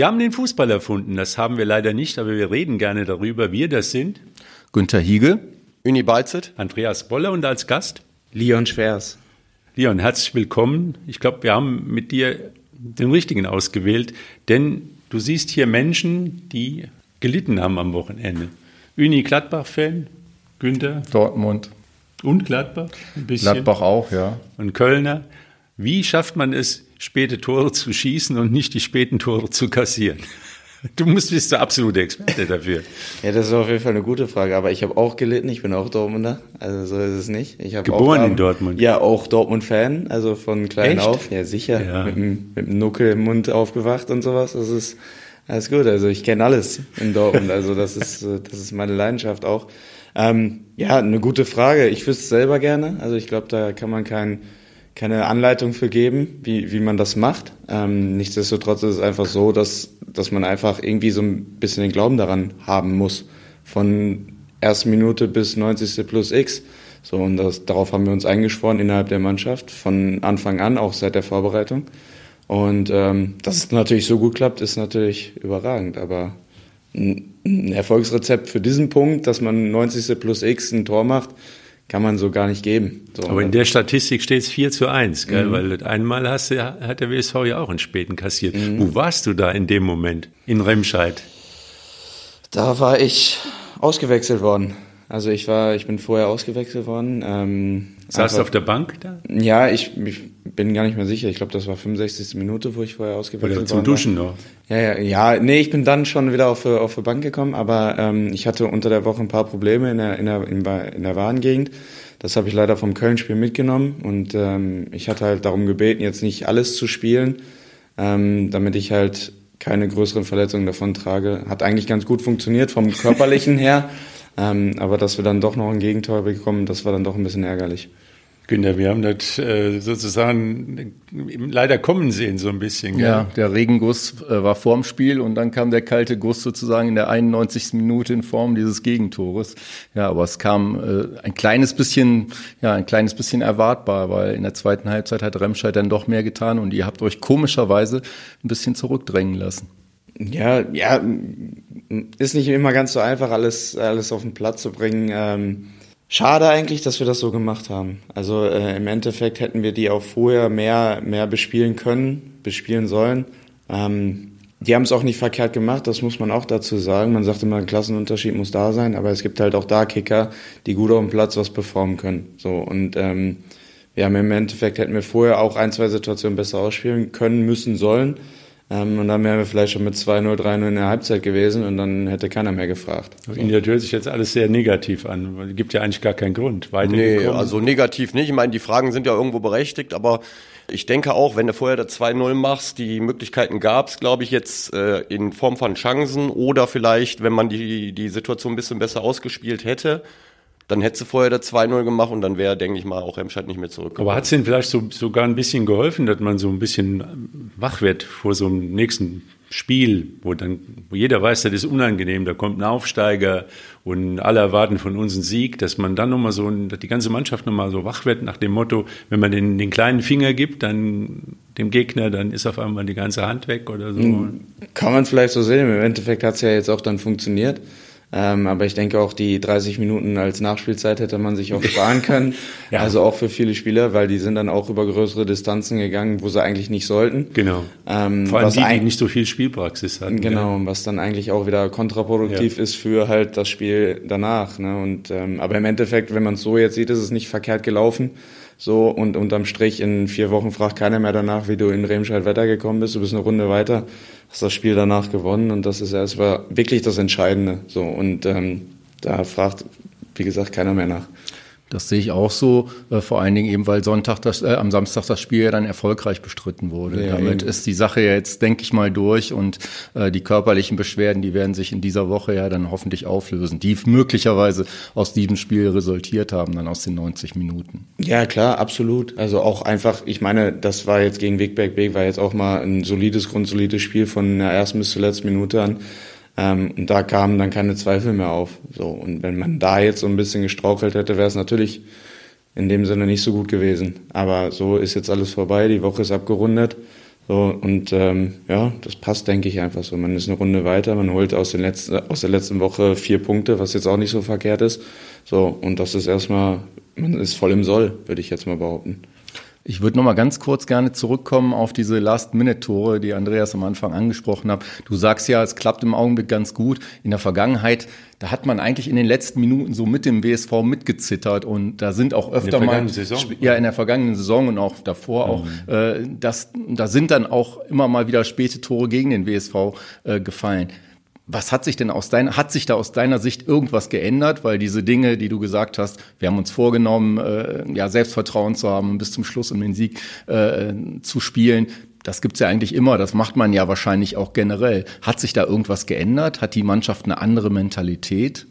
Wir haben den Fußball erfunden, das haben wir leider nicht, aber wir reden gerne darüber. Wir das sind Günther Hiegel, Uni Beizet, Andreas Boller und als Gast Leon Schwers. Leon, herzlich willkommen. Ich glaube, wir haben mit dir den richtigen ausgewählt, denn du siehst hier Menschen, die gelitten haben am Wochenende. Uni Gladbach-Fan, Günther. Dortmund. Und Gladbach ein bisschen. Gladbach auch, ja. Und Kölner. Wie schafft man es, späte Tore zu schießen und nicht die späten Tore zu kassieren? Du musst bist der absolute Experte dafür. ja, das ist auf jeden Fall eine gute Frage. Aber ich habe auch gelitten. Ich bin auch Dortmunder. Also so ist es nicht. Ich Geboren auch, in Dortmund. Ja, auch Dortmund-Fan. Also von klein Echt? auf. Ja, sicher. Ja. Mit, dem, mit dem Nuckel im Mund aufgewacht und sowas. Das ist alles gut. Also ich kenne alles in Dortmund. Also das ist das ist meine Leidenschaft auch. Ähm, ja, eine gute Frage. Ich wüsste es selber gerne. Also ich glaube, da kann man kein, keine Anleitung für geben, wie, wie man das macht. Ähm, nichtsdestotrotz ist es einfach so, dass, dass man einfach irgendwie so ein bisschen den Glauben daran haben muss. Von ersten Minute bis 90. plus X. So, und das, darauf haben wir uns eingeschworen innerhalb der Mannschaft, von Anfang an, auch seit der Vorbereitung. Und ähm, dass es natürlich so gut klappt, ist natürlich überragend. Aber ein Erfolgsrezept für diesen Punkt, dass man 90. plus X ein Tor macht, kann man so gar nicht geben. So. Aber in der Statistik steht es 4 zu 1, gell? Mhm. weil einmal hast du, hat der WSV ja auch einen späten kassiert. Mhm. Wo warst du da in dem Moment? In Remscheid? Da war ich ausgewechselt worden. Also ich war, ich bin vorher ausgewechselt worden. Ähm, Saß du auf der Bank da? Ja, ich, ich bin gar nicht mehr sicher. Ich glaube, das war 65. Minute, wo ich vorher ausgewechselt Oder zum Duschen noch. Ja, ja, ja. Nee, ich bin dann schon wieder auf, auf die Bank gekommen, aber ähm, ich hatte unter der Woche ein paar Probleme in der, in der, in der Warengegend. Das habe ich leider vom Köln-Spiel mitgenommen und ähm, ich hatte halt darum gebeten, jetzt nicht alles zu spielen, ähm, damit ich halt keine größeren Verletzungen davon trage. Hat eigentlich ganz gut funktioniert vom körperlichen her. Ähm, aber dass wir dann doch noch ein Gegentor bekommen, das war dann doch ein bisschen ärgerlich. Günther, wir haben das äh, sozusagen leider kommen sehen, so ein bisschen. Gell? Ja, der Regenguss äh, war vorm Spiel und dann kam der kalte Guss sozusagen in der 91. Minute in Form dieses Gegentores. Ja, aber es kam äh, ein kleines bisschen, ja, ein kleines bisschen erwartbar, weil in der zweiten Halbzeit hat Remscheid dann doch mehr getan und ihr habt euch komischerweise ein bisschen zurückdrängen lassen. Ja, ja, ist nicht immer ganz so einfach, alles, alles auf den Platz zu bringen. Ähm, schade eigentlich, dass wir das so gemacht haben. Also äh, im Endeffekt hätten wir die auch vorher mehr, mehr bespielen können, bespielen sollen. Ähm, die haben es auch nicht verkehrt gemacht, das muss man auch dazu sagen. Man sagt immer, ein Klassenunterschied muss da sein, aber es gibt halt auch da Kicker, die gut auf dem Platz was performen können. So und ähm, wir haben im Endeffekt hätten wir vorher auch ein, zwei Situationen besser ausspielen können, müssen, sollen. Ähm, und dann wären wir vielleicht schon mit 2-0, 3-0 in der Halbzeit gewesen und dann hätte keiner mehr gefragt. So. Das hört sich jetzt alles sehr negativ an. Es gibt ja eigentlich gar keinen Grund. nee, Grund. also negativ nicht. Ich meine, die Fragen sind ja irgendwo berechtigt, aber ich denke auch, wenn du vorher das 2-0 machst, die Möglichkeiten gab es, glaube ich, jetzt äh, in Form von Chancen oder vielleicht, wenn man die, die Situation ein bisschen besser ausgespielt hätte, dann hätte sie vorher das 2-0 gemacht und dann wäre, denke ich mal, auch Remscheid nicht mehr zurückgekommen. Aber hat es Ihnen vielleicht so, sogar ein bisschen geholfen, dass man so ein bisschen wach wird vor so einem nächsten Spiel, wo dann wo jeder weiß, das ist unangenehm, da kommt ein Aufsteiger und alle erwarten von uns einen Sieg, dass man dann nochmal so, dass die ganze Mannschaft nochmal so wach wird nach dem Motto, wenn man den, den kleinen Finger gibt, dann dem Gegner, dann ist auf einmal die ganze Hand weg oder so. Hm, kann man vielleicht so sehen, im Endeffekt hat es ja jetzt auch dann funktioniert. Ähm, aber ich denke auch, die 30 Minuten als Nachspielzeit hätte man sich auch sparen können. ja. Also auch für viele Spieler, weil die sind dann auch über größere Distanzen gegangen, wo sie eigentlich nicht sollten. Genau. Ähm, Vor allem was die, die nicht so viel Spielpraxis hatten. Genau, ja. was dann eigentlich auch wieder kontraproduktiv ja. ist für halt das Spiel danach. Ne? Und, ähm, aber im Endeffekt, wenn man es so jetzt sieht, ist es nicht verkehrt gelaufen. So, und unterm Strich in vier Wochen fragt keiner mehr danach, wie du in Remscheid weitergekommen bist. Du bist eine Runde weiter, hast das Spiel danach gewonnen und das ist erstmal wirklich das Entscheidende. So, und ähm, da fragt, wie gesagt, keiner mehr nach. Das sehe ich auch so, äh, vor allen Dingen eben, weil Sonntag das, äh, am Samstag das Spiel ja dann erfolgreich bestritten wurde. Ja, Damit eben. ist die Sache ja jetzt, denke ich mal, durch und äh, die körperlichen Beschwerden, die werden sich in dieser Woche ja dann hoffentlich auflösen, die möglicherweise aus diesem Spiel resultiert haben, dann aus den 90 Minuten. Ja, klar, absolut. Also auch einfach, ich meine, das war jetzt gegen Wegberg Weg, war jetzt auch mal ein solides, grundsolides Spiel von der ersten bis zur letzten Minute an. Ähm, und da kamen dann keine Zweifel mehr auf. So, und wenn man da jetzt so ein bisschen gestrauchelt hätte, wäre es natürlich in dem Sinne nicht so gut gewesen. Aber so ist jetzt alles vorbei, die Woche ist abgerundet. So, und ähm, ja, das passt, denke ich, einfach so. Man ist eine Runde weiter, man holt aus, den letzten, aus der letzten Woche vier Punkte, was jetzt auch nicht so verkehrt ist. So, und das ist erstmal, man ist voll im Soll, würde ich jetzt mal behaupten. Ich würde noch mal ganz kurz gerne zurückkommen auf diese Last-Minute-Tore, die Andreas am Anfang angesprochen hat. Du sagst ja, es klappt im Augenblick ganz gut. In der Vergangenheit, da hat man eigentlich in den letzten Minuten so mit dem WSV mitgezittert und da sind auch öfter mal Saison. ja in der vergangenen Saison und auch davor auch, mhm. äh, das, da sind dann auch immer mal wieder späte Tore gegen den WSV äh, gefallen. Was hat sich denn aus deiner, hat sich da aus deiner Sicht irgendwas geändert? Weil diese Dinge, die du gesagt hast, wir haben uns vorgenommen, äh, ja, Selbstvertrauen zu haben und bis zum Schluss um den Sieg äh, zu spielen. Das gibt's ja eigentlich immer, das macht man ja wahrscheinlich auch generell. Hat sich da irgendwas geändert? Hat die Mannschaft eine andere Mentalität?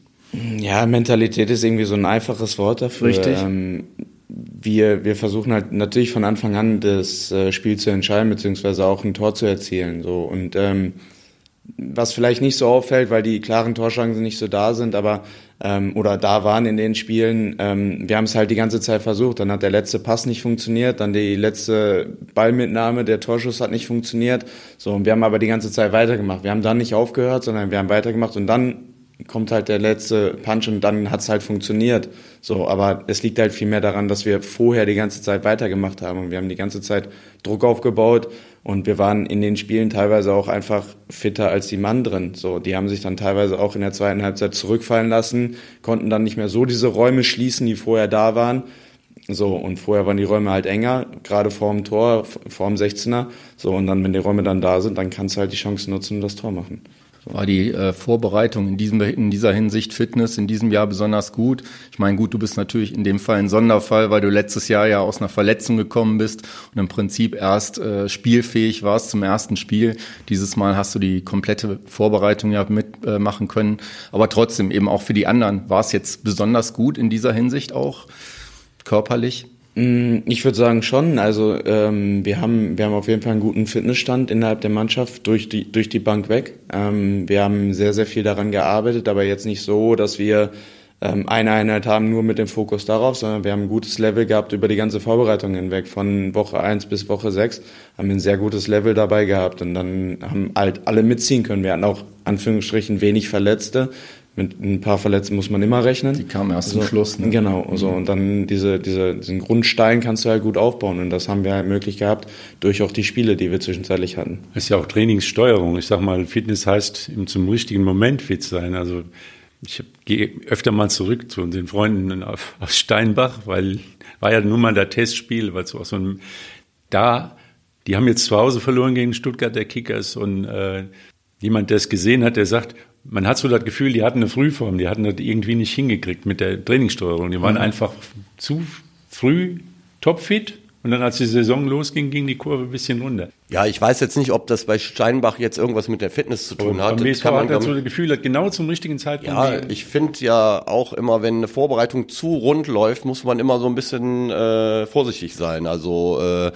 Ja, Mentalität ist irgendwie so ein einfaches Wort dafür. Richtig. Ähm, wir, wir versuchen halt natürlich von Anfang an das äh, Spiel zu entscheiden, beziehungsweise auch ein Tor zu erzielen. So. Und ähm, was vielleicht nicht so auffällt, weil die klaren Torchancen nicht so da sind, aber ähm, oder da waren in den Spielen. Ähm, wir haben es halt die ganze Zeit versucht. Dann hat der letzte Pass nicht funktioniert, dann die letzte Ballmitnahme, der Torschuss hat nicht funktioniert. So, und wir haben aber die ganze Zeit weitergemacht. Wir haben dann nicht aufgehört, sondern wir haben weitergemacht und dann kommt halt der letzte Punch und dann hat es halt funktioniert. So, aber es liegt halt viel mehr daran, dass wir vorher die ganze Zeit weitergemacht haben und wir haben die ganze Zeit Druck aufgebaut und wir waren in den Spielen teilweise auch einfach fitter als die Mann drin. So, die haben sich dann teilweise auch in der zweiten Halbzeit zurückfallen lassen, konnten dann nicht mehr so diese Räume schließen, die vorher da waren. So, und vorher waren die Räume halt enger, gerade vor dem Tor, vor dem 16er. So, und dann, wenn die Räume dann da sind, dann kannst du halt die Chance nutzen und das Tor machen war die äh, Vorbereitung in, diesem, in dieser Hinsicht Fitness in diesem Jahr besonders gut. Ich meine, gut, du bist natürlich in dem Fall ein Sonderfall, weil du letztes Jahr ja aus einer Verletzung gekommen bist und im Prinzip erst äh, spielfähig warst zum ersten Spiel. Dieses Mal hast du die komplette Vorbereitung ja mitmachen äh, können. Aber trotzdem, eben auch für die anderen, war es jetzt besonders gut in dieser Hinsicht auch körperlich? Mm, ich würde sagen schon. Also ähm, wir haben wir haben auf jeden Fall einen guten Fitnessstand innerhalb der Mannschaft durch die durch die Bank weg. Ähm, wir haben sehr sehr viel daran gearbeitet, aber jetzt nicht so, dass wir ähm, eine Einheit haben nur mit dem Fokus darauf, sondern wir haben ein gutes Level gehabt über die ganze Vorbereitung hinweg. Von Woche eins bis Woche sechs haben wir ein sehr gutes Level dabei gehabt und dann haben halt alle mitziehen können. Wir hatten auch Anführungsstrichen wenig Verletzte mit ein paar Verletzten muss man immer rechnen. Die kamen erst also, zum Schluss. Ne? Genau, also, und dann diese, diese, diesen Grundstein kannst du halt gut aufbauen und das haben wir halt möglich gehabt durch auch die Spiele, die wir zwischenzeitlich hatten. Das ist ja auch Trainingssteuerung. Ich sag mal, Fitness heißt im zum richtigen Moment fit sein. Also ich gehe öfter mal zurück zu unseren Freunden aus Steinbach, weil war ja nun mal der Testspiel, weil so aus so einem da die haben jetzt zu Hause verloren gegen Stuttgart der Kickers und äh, jemand, der es gesehen hat, der sagt, man hat so das Gefühl, die hatten eine Frühform, die hatten das irgendwie nicht hingekriegt mit der Trainingssteuerung. Die waren mhm. einfach zu früh topfit und dann, als die Saison losging, ging die Kurve ein bisschen runter. Ja, ich weiß jetzt nicht, ob das bei Steinbach jetzt irgendwas mit der Fitness zu tun und hat. Das kann man hat so das Gefühl, hat genau zum richtigen Zeitpunkt. Ja, ich finde ja auch immer, wenn eine Vorbereitung zu rund läuft, muss man immer so ein bisschen äh, vorsichtig sein. Also äh,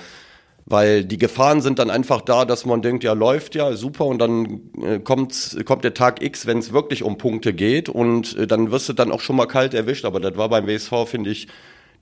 weil die Gefahren sind dann einfach da, dass man denkt, ja, läuft ja, super, und dann äh, kommt, kommt der Tag X, wenn es wirklich um Punkte geht, und äh, dann wirst du dann auch schon mal kalt erwischt. Aber das war beim WSV, finde ich,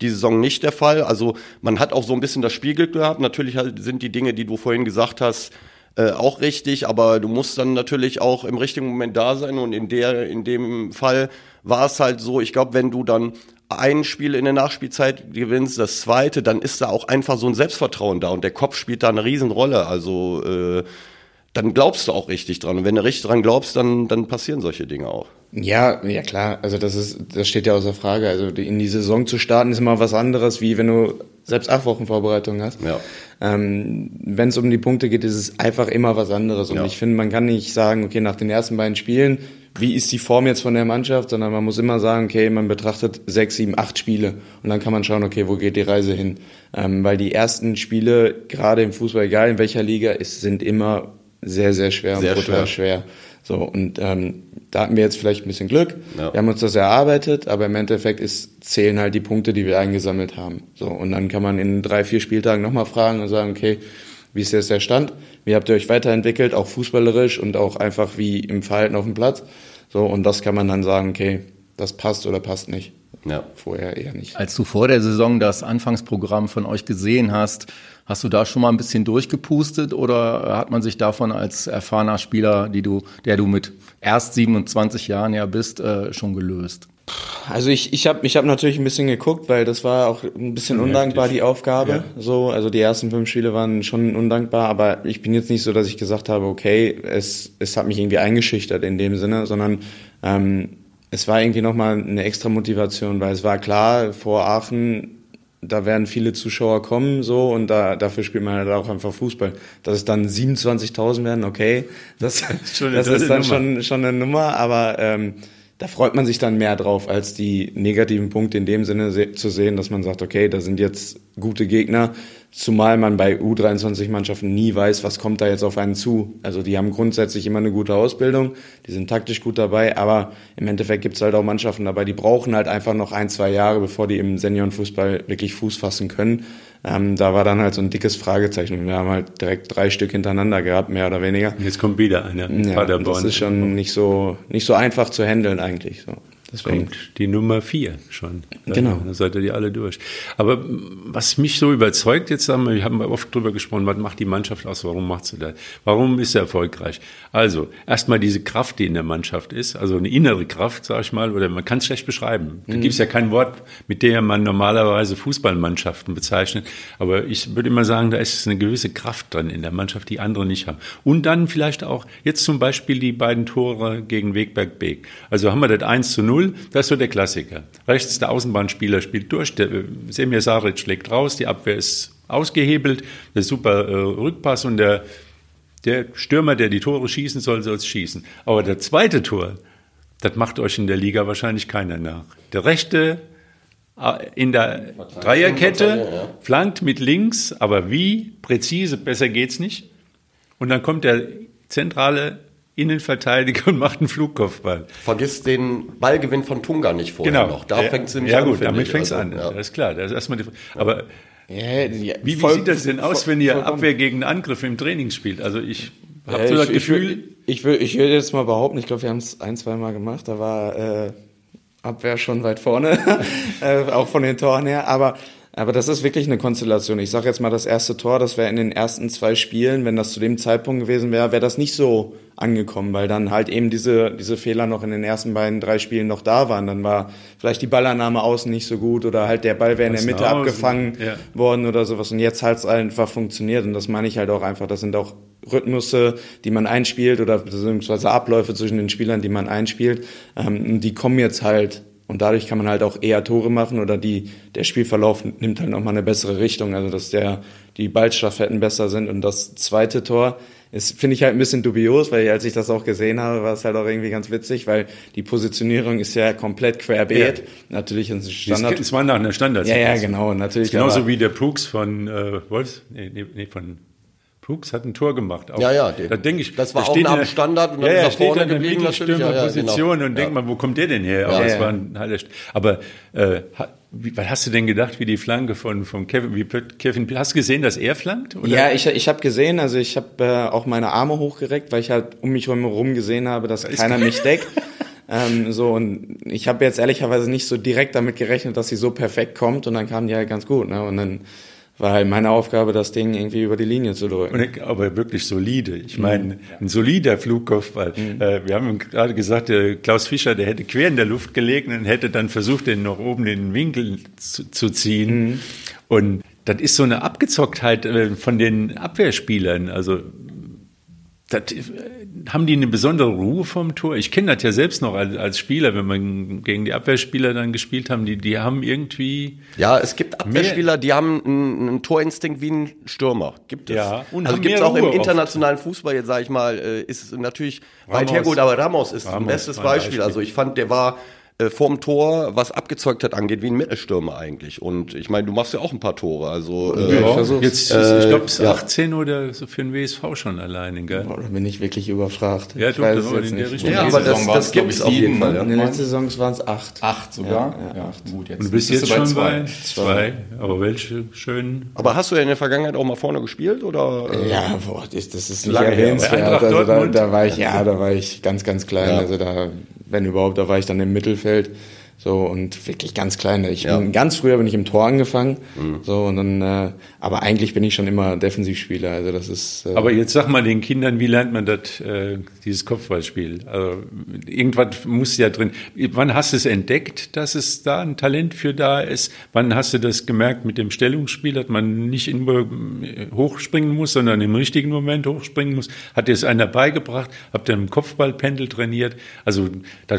die Saison nicht der Fall. Also man hat auch so ein bisschen das Spielglück gehabt. Natürlich sind die Dinge, die du vorhin gesagt hast, äh, auch richtig, aber du musst dann natürlich auch im richtigen Moment da sein und in der in dem Fall war es halt so, ich glaube, wenn du dann ein Spiel in der Nachspielzeit gewinnst, das zweite, dann ist da auch einfach so ein Selbstvertrauen da und der Kopf spielt da eine Riesenrolle. Also äh, dann glaubst du auch richtig dran. Und wenn du richtig dran glaubst, dann, dann passieren solche Dinge auch. Ja, ja klar. Also das ist, das steht ja außer Frage. Also in die Saison zu starten ist immer was anderes, wie wenn du selbst acht Wochen Vorbereitung hast. Ja. Ähm, wenn es um die Punkte geht, ist es einfach immer was anderes. Und ja. ich finde, man kann nicht sagen, okay, nach den ersten beiden Spielen wie ist die Form jetzt von der Mannschaft, sondern man muss immer sagen, okay, man betrachtet sechs, sieben, acht Spiele und dann kann man schauen, okay, wo geht die Reise hin? Ähm, weil die ersten Spiele, gerade im Fußball, egal in welcher Liga, ist, sind immer sehr, sehr schwer sehr und brutal schwer. schwer. So, und ähm, da hatten wir jetzt vielleicht ein bisschen Glück. Ja. Wir haben uns das erarbeitet, aber im Endeffekt ist, zählen halt die Punkte, die wir eingesammelt haben. So, und dann kann man in drei, vier Spieltagen nochmal fragen und sagen, okay, wie ist jetzt der Stand? Wie habt ihr euch weiterentwickelt, auch fußballerisch und auch einfach wie im Verhalten auf dem Platz? So, und das kann man dann sagen, okay, das passt oder passt nicht. ja. vorher eher nicht. Als du vor der Saison das Anfangsprogramm von euch gesehen hast, hast du da schon mal ein bisschen durchgepustet oder hat man sich davon als erfahrener Spieler, die du, der du mit erst 27 Jahren ja bist, äh, schon gelöst? Also ich, ich habe ich hab natürlich ein bisschen geguckt, weil das war auch ein bisschen ja, undankbar, die Aufgabe. Ja. So, also die ersten fünf Spiele waren schon undankbar, aber ich bin jetzt nicht so, dass ich gesagt habe, okay, es, es hat mich irgendwie eingeschüchtert in dem Sinne, sondern ähm, es war irgendwie nochmal eine extra Motivation, weil es war klar, vor Aachen, da werden viele Zuschauer kommen, so, und da, dafür spielt man halt auch einfach Fußball. Dass es dann 27.000 werden, okay, das, das ist dann schon, schon eine Nummer, aber ähm, da freut man sich dann mehr drauf, als die negativen Punkte in dem Sinne zu sehen, dass man sagt, okay, da sind jetzt gute Gegner, zumal man bei U23-Mannschaften nie weiß, was kommt da jetzt auf einen zu. Also die haben grundsätzlich immer eine gute Ausbildung, die sind taktisch gut dabei, aber im Endeffekt gibt es halt auch Mannschaften dabei, die brauchen halt einfach noch ein, zwei Jahre, bevor die im Seniorenfußball wirklich Fuß fassen können. Ähm, da war dann halt so ein dickes Fragezeichen. Wir haben halt direkt drei Stück hintereinander gehabt, mehr oder weniger. Jetzt kommt wieder einer. Ja, das ist schon nicht so, nicht so einfach zu handeln eigentlich. So. Deswegen. kommt die Nummer vier schon. Genau. Dann seid ihr die alle durch. Aber was mich so überzeugt, jetzt haben wir, wir haben oft drüber gesprochen, was macht die Mannschaft aus, warum macht sie das? Warum ist sie erfolgreich? Also, erstmal diese Kraft, die in der Mannschaft ist, also eine innere Kraft, sag ich mal, oder man kann es schlecht beschreiben. Da mhm. gibt es ja kein Wort, mit dem man normalerweise Fußballmannschaften bezeichnet. Aber ich würde immer sagen, da ist eine gewisse Kraft drin in der Mannschaft, die andere nicht haben. Und dann vielleicht auch, jetzt zum Beispiel die beiden Tore gegen Wegberg-Beek. Also haben wir das 1 zu 0 0, das ist so der Klassiker. Rechts der Außenbahnspieler spielt durch, der äh, Semir Saric schlägt raus, die Abwehr ist ausgehebelt, der super äh, Rückpass und der, der Stürmer, der die Tore schießen soll, soll es schießen. Aber der zweite Tor, das macht euch in der Liga wahrscheinlich keiner nach. Der rechte äh, in der Dreierkette, flankt mit links, aber wie präzise, besser geht's nicht. Und dann kommt der zentrale Innenverteidiger und macht einen Flugkopfball. Vergiss den Ballgewinn von Tunga nicht vorher genau. noch. Da fängt es nämlich ja, an. Ja gut, damit fängt es also, an. Ja. Das ist klar. Das ist erstmal die, aber ja, wie, wie sieht das denn aus, wenn ihr Abwehr gegen Angriff im Training spielt? Also ich habe so das ich, Gefühl... Ich würde ich würd jetzt mal behaupten, ich glaube, wir haben es ein, zwei Mal gemacht, da war äh, Abwehr schon weit vorne, äh, auch von den Toren her, aber aber das ist wirklich eine Konstellation. Ich sage jetzt mal, das erste Tor, das wäre in den ersten zwei Spielen, wenn das zu dem Zeitpunkt gewesen wäre, wäre das nicht so angekommen, weil dann halt eben diese, diese Fehler noch in den ersten beiden, drei Spielen noch da waren. Dann war vielleicht die Ballannahme außen nicht so gut oder halt der Ball wäre in der Mitte abgefangen ja. worden oder sowas. Und jetzt hat es einfach funktioniert. Und das meine ich halt auch einfach. Das sind auch Rhythmusse, die man einspielt oder beziehungsweise Abläufe zwischen den Spielern, die man einspielt. Ähm, die kommen jetzt halt und dadurch kann man halt auch eher Tore machen oder die, der Spielverlauf nimmt halt nochmal eine bessere Richtung, also dass der, die Ballstaffetten besser sind. Und das zweite Tor ist, finde ich halt ein bisschen dubios, weil als ich das auch gesehen habe, war es halt auch irgendwie ganz witzig, weil die Positionierung ist ja komplett querbeet. Ja. Natürlich ist es Standard. Es war nach einer Standard. Ja, ja, genau, natürlich. Genauso wie der Brooks von äh, Wolfs, nee, nee, nee, von Fuchs hat ein Tor gemacht. Auch, ja, ja. Den, da denke ich, das war auch nach dem Standard und dann ja, ist er vorne geblieben natürlich. Ja, ja, Position genau. und denkt ja. man, wo kommt der denn her? Aber, ja, war ein, aber äh, wie, was hast du denn gedacht, wie die Flanke von, von Kevin, wie Kevin, hast du gesehen, dass er flankt? Oder? Ja, ich, ich habe gesehen, also ich habe äh, auch meine Arme hochgereckt, weil ich halt um mich herum gesehen habe, dass das keiner mich deckt. ähm, so und ich habe jetzt ehrlicherweise nicht so direkt damit gerechnet, dass sie so perfekt kommt und dann kam die halt ganz gut. Ne? Und dann war halt meine Aufgabe, das Ding irgendwie über die Linie zu drücken. Aber wirklich solide. Ich meine, mhm. ein solider Flugkopfball. Mhm. Äh, wir haben gerade gesagt, der Klaus Fischer, der hätte quer in der Luft gelegen und hätte dann versucht, den noch oben in den Winkel zu, zu ziehen. Mhm. Und das ist so eine Abgezocktheit äh, von den Abwehrspielern. Also das, äh, haben die eine besondere Ruhe vom Tor? Ich kenne das ja selbst noch als, als Spieler, wenn man gegen die Abwehrspieler dann gespielt haben, die, die haben irgendwie. Ja, es gibt Abwehrspieler, die haben einen, einen, Torinstinkt wie ein Stürmer. Gibt es. Ja, und also gibt es auch im internationalen oft. Fußball, jetzt sage ich mal, äh, ist es natürlich Ramos, weit hergeholt, aber Ramos ist Ramos ein bestes Beispiel. Beispiel. Also ich fand, der war äh, vorm Tor, was abgezeugt hat, angeht, wie ein Mittelstürmer eigentlich. Und ich meine, du machst ja auch ein paar Tore. Also äh, ja, ich jetzt, äh, ich glaube, es ist 18 oder so für den WSV schon alleine, gell? Boah, da bin ich wirklich überfragt. Ja, du, aber in der Richtung. Ja, aber das, das gibt es auf jeden Fall. Ja. In der letzten Saison waren es acht. Acht sogar? Ja, ja, acht. Gut, jetzt Und du bist jetzt, jetzt schon bei zwei. zwei. Aber welche schönen? Aber hast du ja in der Vergangenheit auch mal vorne gespielt oder? Ja, boah, das, das ist nicht erwähnenswert. Also da, da war ich, ja, da war ich ganz, ganz klein. Also da, wenn überhaupt, da war ich dann im Mittelfeld So und wirklich ganz klein. Ich ja. bin ganz früher bin ich im Tor angefangen. Mhm. So und dann, äh, aber eigentlich bin ich schon immer Defensivspieler. Also das ist. Äh aber jetzt sag mal den Kindern, wie lernt man das, äh, dieses Kopfballspiel? Also irgendwas muss ja drin. Wann hast du es entdeckt, dass es da ein Talent für da ist? Wann hast du das gemerkt mit dem Stellungsspiel, dass man nicht immer hochspringen muss, sondern im richtigen Moment hochspringen muss? Hat dir es einer beigebracht? Habt ihr im Kopfballpendel trainiert? Also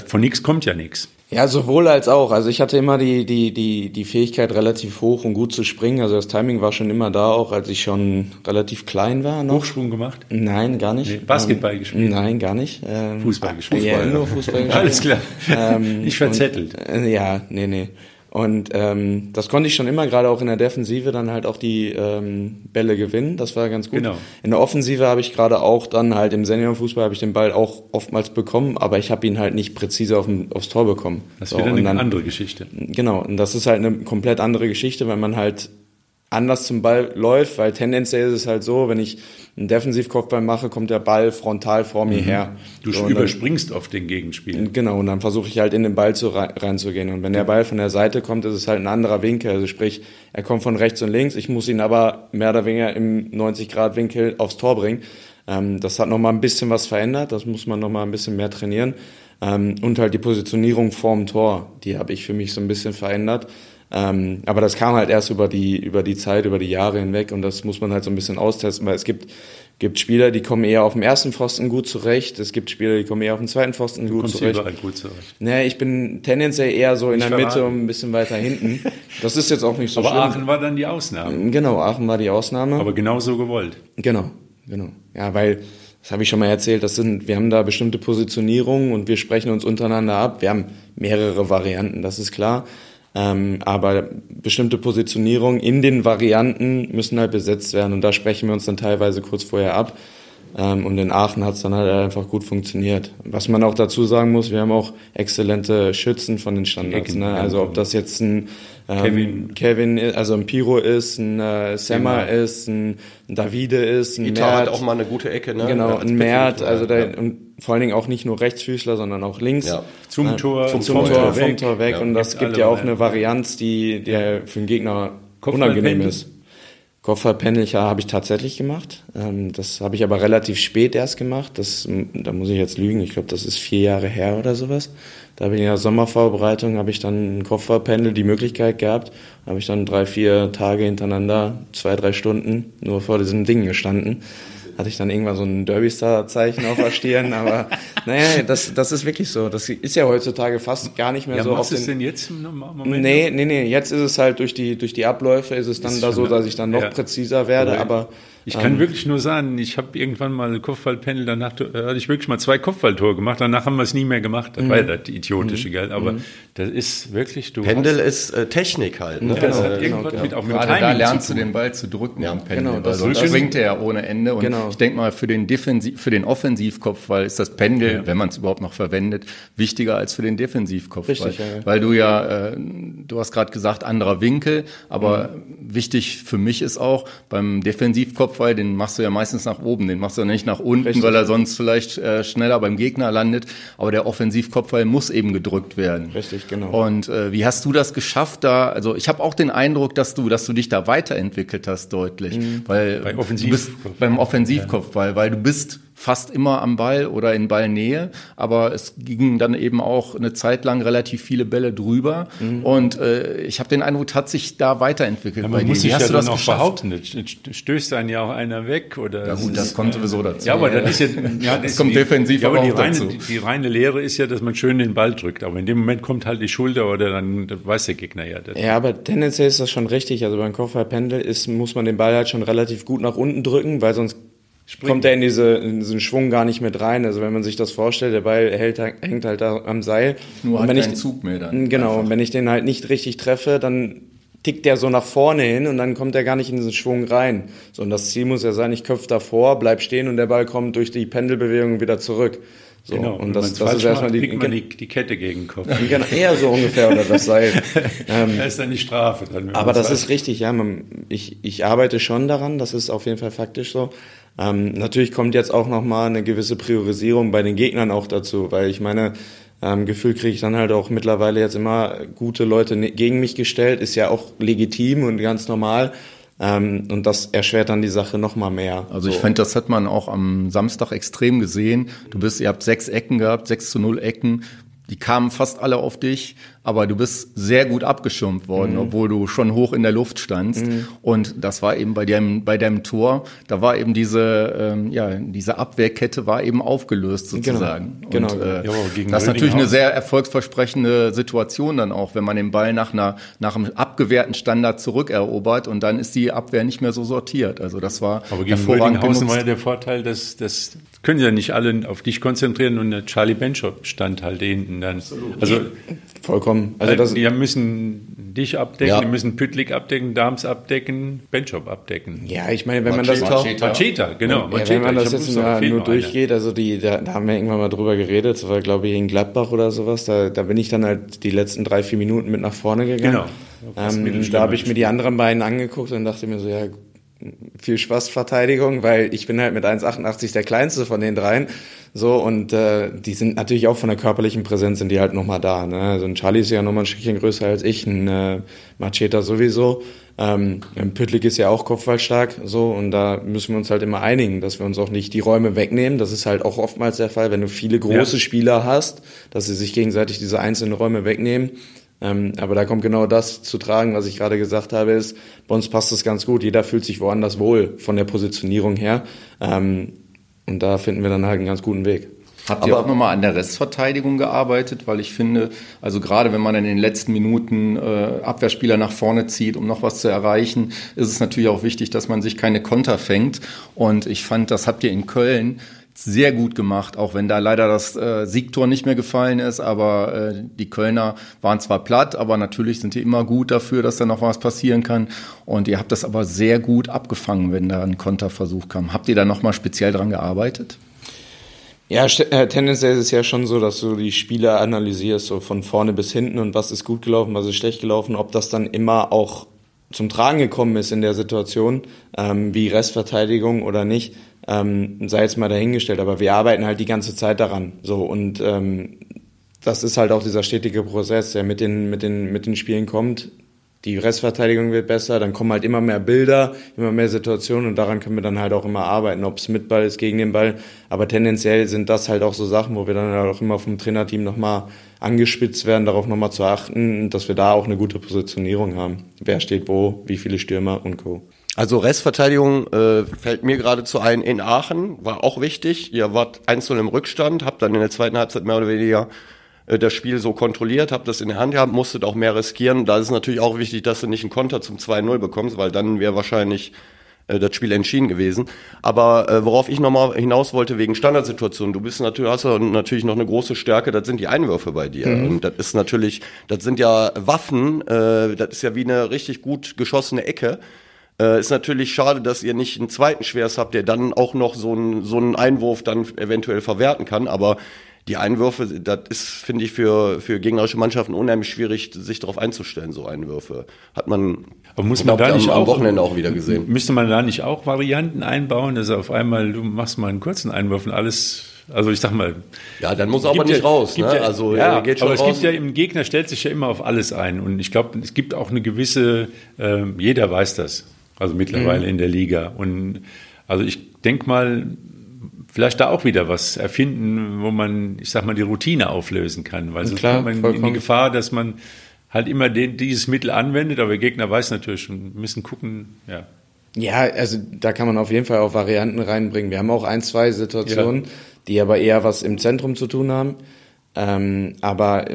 von nichts kommt ja nichts. Ja, sowohl als auch. Also ich hatte immer die, die, die, die Fähigkeit, relativ hoch und gut zu springen. Also das Timing war schon immer da, auch als ich schon relativ klein war. Noch. Hochsprung gemacht? Nein, gar nicht. Nee, Basketball ähm, gespielt? Nein, gar nicht. Ähm, Fußball gespielt? Ja, nur Fußball gespielt. Alles klar. Ähm, ich verzettelt. Und, äh, ja, nee, nee. Und ähm, das konnte ich schon immer, gerade auch in der Defensive, dann halt auch die ähm, Bälle gewinnen. Das war ganz gut. Genau. In der Offensive habe ich gerade auch dann halt im Seniorfußball habe ich den Ball auch oftmals bekommen, aber ich habe ihn halt nicht präzise auf, aufs Tor bekommen. Das ist so, wieder eine dann, andere Geschichte. Genau, und das ist halt eine komplett andere Geschichte, weil man halt anders zum Ball läuft, weil tendenziell ist es halt so, wenn ich einen Defensivkopfball mache, kommt der Ball frontal vor mir mhm. her. Du so, überspringst dann, auf den Gegenspieler. Genau, und dann versuche ich halt in den Ball zu, reinzugehen. Und wenn der Ball von der Seite kommt, ist es halt ein anderer Winkel. Also sprich, er kommt von rechts und links, ich muss ihn aber mehr oder weniger im 90-Grad-Winkel aufs Tor bringen. Ähm, das hat nochmal ein bisschen was verändert, das muss man nochmal ein bisschen mehr trainieren. Ähm, und halt die Positionierung vorm Tor, die habe ich für mich so ein bisschen verändert. Ähm, aber das kam halt erst über die, über die Zeit, über die Jahre hinweg und das muss man halt so ein bisschen austesten, weil es gibt, gibt Spieler, die kommen eher auf dem ersten Pfosten gut zurecht, es gibt Spieler, die kommen eher auf dem zweiten Pfosten du gut zurecht. Überall gut zurecht. Nee, ich bin tendenziell eher so in ich der Mitte und ein bisschen weiter hinten. Das ist jetzt auch nicht so aber schlimm. Aber Aachen war dann die Ausnahme. Genau, Aachen war die Ausnahme. Aber genau so gewollt. Genau, genau. Ja, weil das habe ich schon mal erzählt, das sind, wir haben da bestimmte Positionierungen und wir sprechen uns untereinander ab. Wir haben mehrere Varianten, das ist klar. Ähm, aber bestimmte Positionierungen in den Varianten müssen halt besetzt werden und da sprechen wir uns dann teilweise kurz vorher ab. Ähm, und in Aachen hat es dann halt einfach gut funktioniert. Was man auch dazu sagen muss, wir haben auch exzellente Schützen von den Standards. Ne? Also ob das jetzt ein ähm, Kevin. Kevin, also ein Piro ist, ein äh, Sema ist, ein, ein Davide ist, ein Ita Mert. hat auch mal eine gute Ecke, ne? Genau, ein Mert, also da, ja. und vor allen Dingen auch nicht nur Rechtsfüßler, sondern auch links. Ja. Zum äh, Tor, zum, zum Tor, vom Tor weg. Ja, und das gibt ja auch eine Varianz, die der für den Gegner unangenehm ist. Kopfballpendel habe ich tatsächlich gemacht. Ähm, das habe ich aber relativ spät erst gemacht. Das, da muss ich jetzt lügen. Ich glaube, das ist vier Jahre her oder sowas. Da habe ich in der Sommervorbereitung habe ich dann ein Kopfballpendel die Möglichkeit gehabt. Habe ich dann drei, vier Tage hintereinander, zwei, drei Stunden nur vor diesen Dingen gestanden hatte ich dann irgendwann so ein Derby-Star-Zeichen auf der Stirn, aber naja, das, das ist wirklich so. Das ist ja heutzutage fast gar nicht mehr ja, so. Was ist denn jetzt im Moment? Nee, nee, nee, jetzt ist es halt durch die, durch die Abläufe ist es dann ist da so, dass ich dann noch ja. präziser werde, aber ich kann ähm, wirklich nur sagen, ich habe irgendwann mal Kopfballpendel, danach äh, hatte ich wirklich mal zwei Kopfballtore gemacht, danach haben wir es nie mehr gemacht. Das war ja das idiotische, mhm. gell? Aber mhm. das ist wirklich, du Pendel ist äh, Technik halt, ne? Genau, das hat genau, genau. mit, auch mit Gerade da lernst du den Ball zu drücken ja. am Pendel, genau, das weil sonst springt er ja ohne Ende. Und genau. ich denke mal, für den Defensiv, für den Offensivkopfball ist das Pendel, ja. wenn man es überhaupt noch verwendet, wichtiger als für den Defensivkopfball. Richtig, ja, Weil du ja, äh, du hast gerade gesagt, anderer Winkel, aber mhm. wichtig für mich ist auch beim Defensivkopf Kopfball, den machst du ja meistens nach oben, den machst du nicht nach unten, Richtig. weil er sonst vielleicht äh, schneller beim Gegner landet. Aber der Offensivkopfball muss eben gedrückt werden. Richtig, genau. Und äh, wie hast du das geschafft da? Also ich habe auch den Eindruck, dass du, dass du dich da weiterentwickelt hast deutlich, mhm. weil Bei Offensiv du bist beim Offensivkopfball, weil du bist fast immer am Ball oder in Ballnähe, aber es gingen dann eben auch eine Zeit lang relativ viele Bälle drüber mhm. und äh, ich habe den Eindruck, hat sich da weiterentwickelt. Ja, man muss sich ja dann auch behaupten, stößt dann ja auch einer weg oder. Ja gut, das kommt sowieso dazu. Ja, aber dann ist ja, ja das kommt die, defensiv ja, aber die reine, dazu. Die, die reine Lehre ist ja, dass man schön den Ball drückt, aber in dem Moment kommt halt die Schulter oder dann weiß der Gegner ja. Das. Ja, aber tendenziell ist das schon richtig. Also beim Kopfballpendel ist muss man den Ball halt schon relativ gut nach unten drücken, weil sonst Springen. kommt er in, diese, in diesen Schwung gar nicht mit rein. Also wenn man sich das vorstellt, der Ball hält, hängt halt da am Seil. Nur und wenn ich, Zug mehr dann. Genau, einfach. und wenn ich den halt nicht richtig treffe, dann tickt der so nach vorne hin und dann kommt er gar nicht in diesen Schwung rein. So, und das Ziel muss ja sein, ich köpfe davor, bleib stehen und der Ball kommt durch die Pendelbewegung wieder zurück. So, genau, und das, das ist erstmal die, man die, die Kette gegen den Kopf. Genau, eher so ungefähr oder das Seil. ähm, das ist dann die Strafe. Dann, aber das ist richtig, ja. Man, ich, ich arbeite schon daran, das ist auf jeden Fall faktisch so. Ähm, natürlich kommt jetzt auch nochmal eine gewisse Priorisierung bei den Gegnern auch dazu, weil ich meine, Ähm, Gefühl kriege ich dann halt auch mittlerweile jetzt immer gute Leute gegen mich gestellt, ist ja auch legitim und ganz normal. Ähm, und das erschwert dann die Sache noch mal mehr. Also ich so. finde, das hat man auch am Samstag extrem gesehen. Du bist, ihr habt sechs Ecken gehabt, sechs zu null Ecken. Die kamen fast alle auf dich aber du bist sehr gut abgeschirmt worden, mhm. obwohl du schon hoch in der Luft standst. Mhm. Und das war eben bei deinem, bei deinem Tor, da war eben diese, ähm, ja, diese Abwehrkette war eben aufgelöst sozusagen. Genau. Und, genau. Äh, ja, das ist natürlich eine sehr erfolgsversprechende Situation dann auch, wenn man den Ball nach einer, nach einem abgewehrten Standard zurückerobert und dann ist die Abwehr nicht mehr so sortiert. Also das war Aber gegen Rödinghausen war ja der Vorteil, dass, das können ja nicht alle auf dich konzentrieren und der Charlie Benchop stand halt hinten dann. Absolut. Also vollkommen vollkommen. Also das, die müssen dich abdecken, ja. die müssen Pütlik abdecken, Darms abdecken, Benchop abdecken. Ja, ich meine, wenn Macheta. man das Macheta, Macheta genau. Ja, wenn man das jetzt nur, nur durchgeht, also die, da, da, haben wir irgendwann mal drüber geredet, das war glaube ich in Gladbach oder sowas, da, da bin ich dann halt die letzten drei, vier Minuten mit nach vorne gegangen. Genau. Ähm, da habe ich mir die anderen beiden angeguckt und dachte mir so, ja, viel Spaß Verteidigung, weil ich bin halt mit 1,88 der kleinste von den dreien. So, und äh, die sind natürlich auch von der körperlichen Präsenz sind die halt nochmal da. Ne? Also ein Charlie ist ja nochmal ein Stückchen größer als ich, ein äh, Macheta sowieso. Ähm, Püttlik ist ja auch kopfballstark, so, und da müssen wir uns halt immer einigen, dass wir uns auch nicht die Räume wegnehmen. Das ist halt auch oftmals der Fall, wenn du viele große ja. Spieler hast, dass sie sich gegenseitig diese einzelnen Räume wegnehmen. Ähm, aber da kommt genau das zu tragen, was ich gerade gesagt habe, ist, bei uns passt das ganz gut. Jeder fühlt sich woanders wohl von der Positionierung her. Ähm, und da finden wir dann halt einen ganz guten Weg. Habt ihr Aber auch nochmal an der Restverteidigung gearbeitet? Weil ich finde, also gerade wenn man in den letzten Minuten äh, Abwehrspieler nach vorne zieht, um noch was zu erreichen, ist es natürlich auch wichtig, dass man sich keine Konter fängt. Und ich fand, das habt ihr in Köln sehr gut gemacht, auch wenn da leider das äh, Siegtor nicht mehr gefallen ist. Aber äh, die Kölner waren zwar platt, aber natürlich sind die immer gut dafür, dass da noch was passieren kann. Und ihr habt das aber sehr gut abgefangen, wenn da ein Konterversuch kam. Habt ihr da nochmal speziell dran gearbeitet? Ja, äh, tendenziell ist es ja schon so, dass du die Spieler analysierst, so von vorne bis hinten und was ist gut gelaufen, was ist schlecht gelaufen, ob das dann immer auch zum Tragen gekommen ist in der Situation, ähm, wie Restverteidigung oder nicht ähm, sei jetzt mal dahingestellt, aber wir arbeiten halt die ganze Zeit daran. So und ähm, das ist halt auch dieser stetige Prozess, der mit den, mit den, mit den Spielen kommt. Die Restverteidigung wird besser, dann kommen halt immer mehr Bilder, immer mehr Situationen und daran können wir dann halt auch immer arbeiten, ob es mit Ball ist, gegen den Ball. Aber tendenziell sind das halt auch so Sachen, wo wir dann halt auch immer vom Trainerteam nochmal angespitzt werden, darauf nochmal zu achten, dass wir da auch eine gute Positionierung haben. Wer steht wo, wie viele Stürmer und Co. Also Restverteidigung äh, fällt mir geradezu ein in Aachen, war auch wichtig. Ihr wart einzeln im Rückstand, habt dann in der zweiten Halbzeit mehr oder weniger äh, das Spiel so kontrolliert, habt das in der Hand gehabt, musstet auch mehr riskieren. Da ist natürlich auch wichtig, dass du nicht einen Konter zum 2-0 bekommst, weil dann wäre wahrscheinlich äh, das Spiel entschieden gewesen. Aber äh, worauf ich nochmal hinaus wollte, wegen Standardsituationen, du bist natürlich, hast ja natürlich noch eine große Stärke, das sind die Einwürfe bei dir. Mhm. Und das ist natürlich, das sind ja Waffen, äh, das ist ja wie eine richtig gut geschossene Ecke. Äh, ist natürlich schade, dass ihr nicht einen zweiten Schwers habt, der dann auch noch so einen, so einen Einwurf dann eventuell verwerten kann. Aber die Einwürfe, das ist, finde ich, für, für gegnerische Mannschaften unheimlich schwierig, sich darauf einzustellen, so Einwürfe. Hat man, Aber muss man da nicht am, auch, Wochenende auch wieder gesehen. Müsste man da nicht auch Varianten einbauen, dass auf einmal, du machst mal einen kurzen Einwurf und alles also ich sag mal. Ja, dann muss er aber nicht ja, raus. Ne? Ja, also ja, geht schon aber raus. es gibt ja im Gegner stellt sich ja immer auf alles ein und ich glaube, es gibt auch eine gewisse. Äh, jeder weiß das also mittlerweile mhm. in der Liga. Und also ich denke mal, vielleicht da auch wieder was erfinden, wo man, ich sag mal, die Routine auflösen kann. Weil so kommt man vollkommen. in die Gefahr, dass man halt immer den, dieses Mittel anwendet, aber der Gegner weiß natürlich schon, müssen gucken, ja. Ja, also da kann man auf jeden Fall auch Varianten reinbringen. Wir haben auch ein, zwei Situationen, ja. die aber eher was im Zentrum zu tun haben. Ähm, aber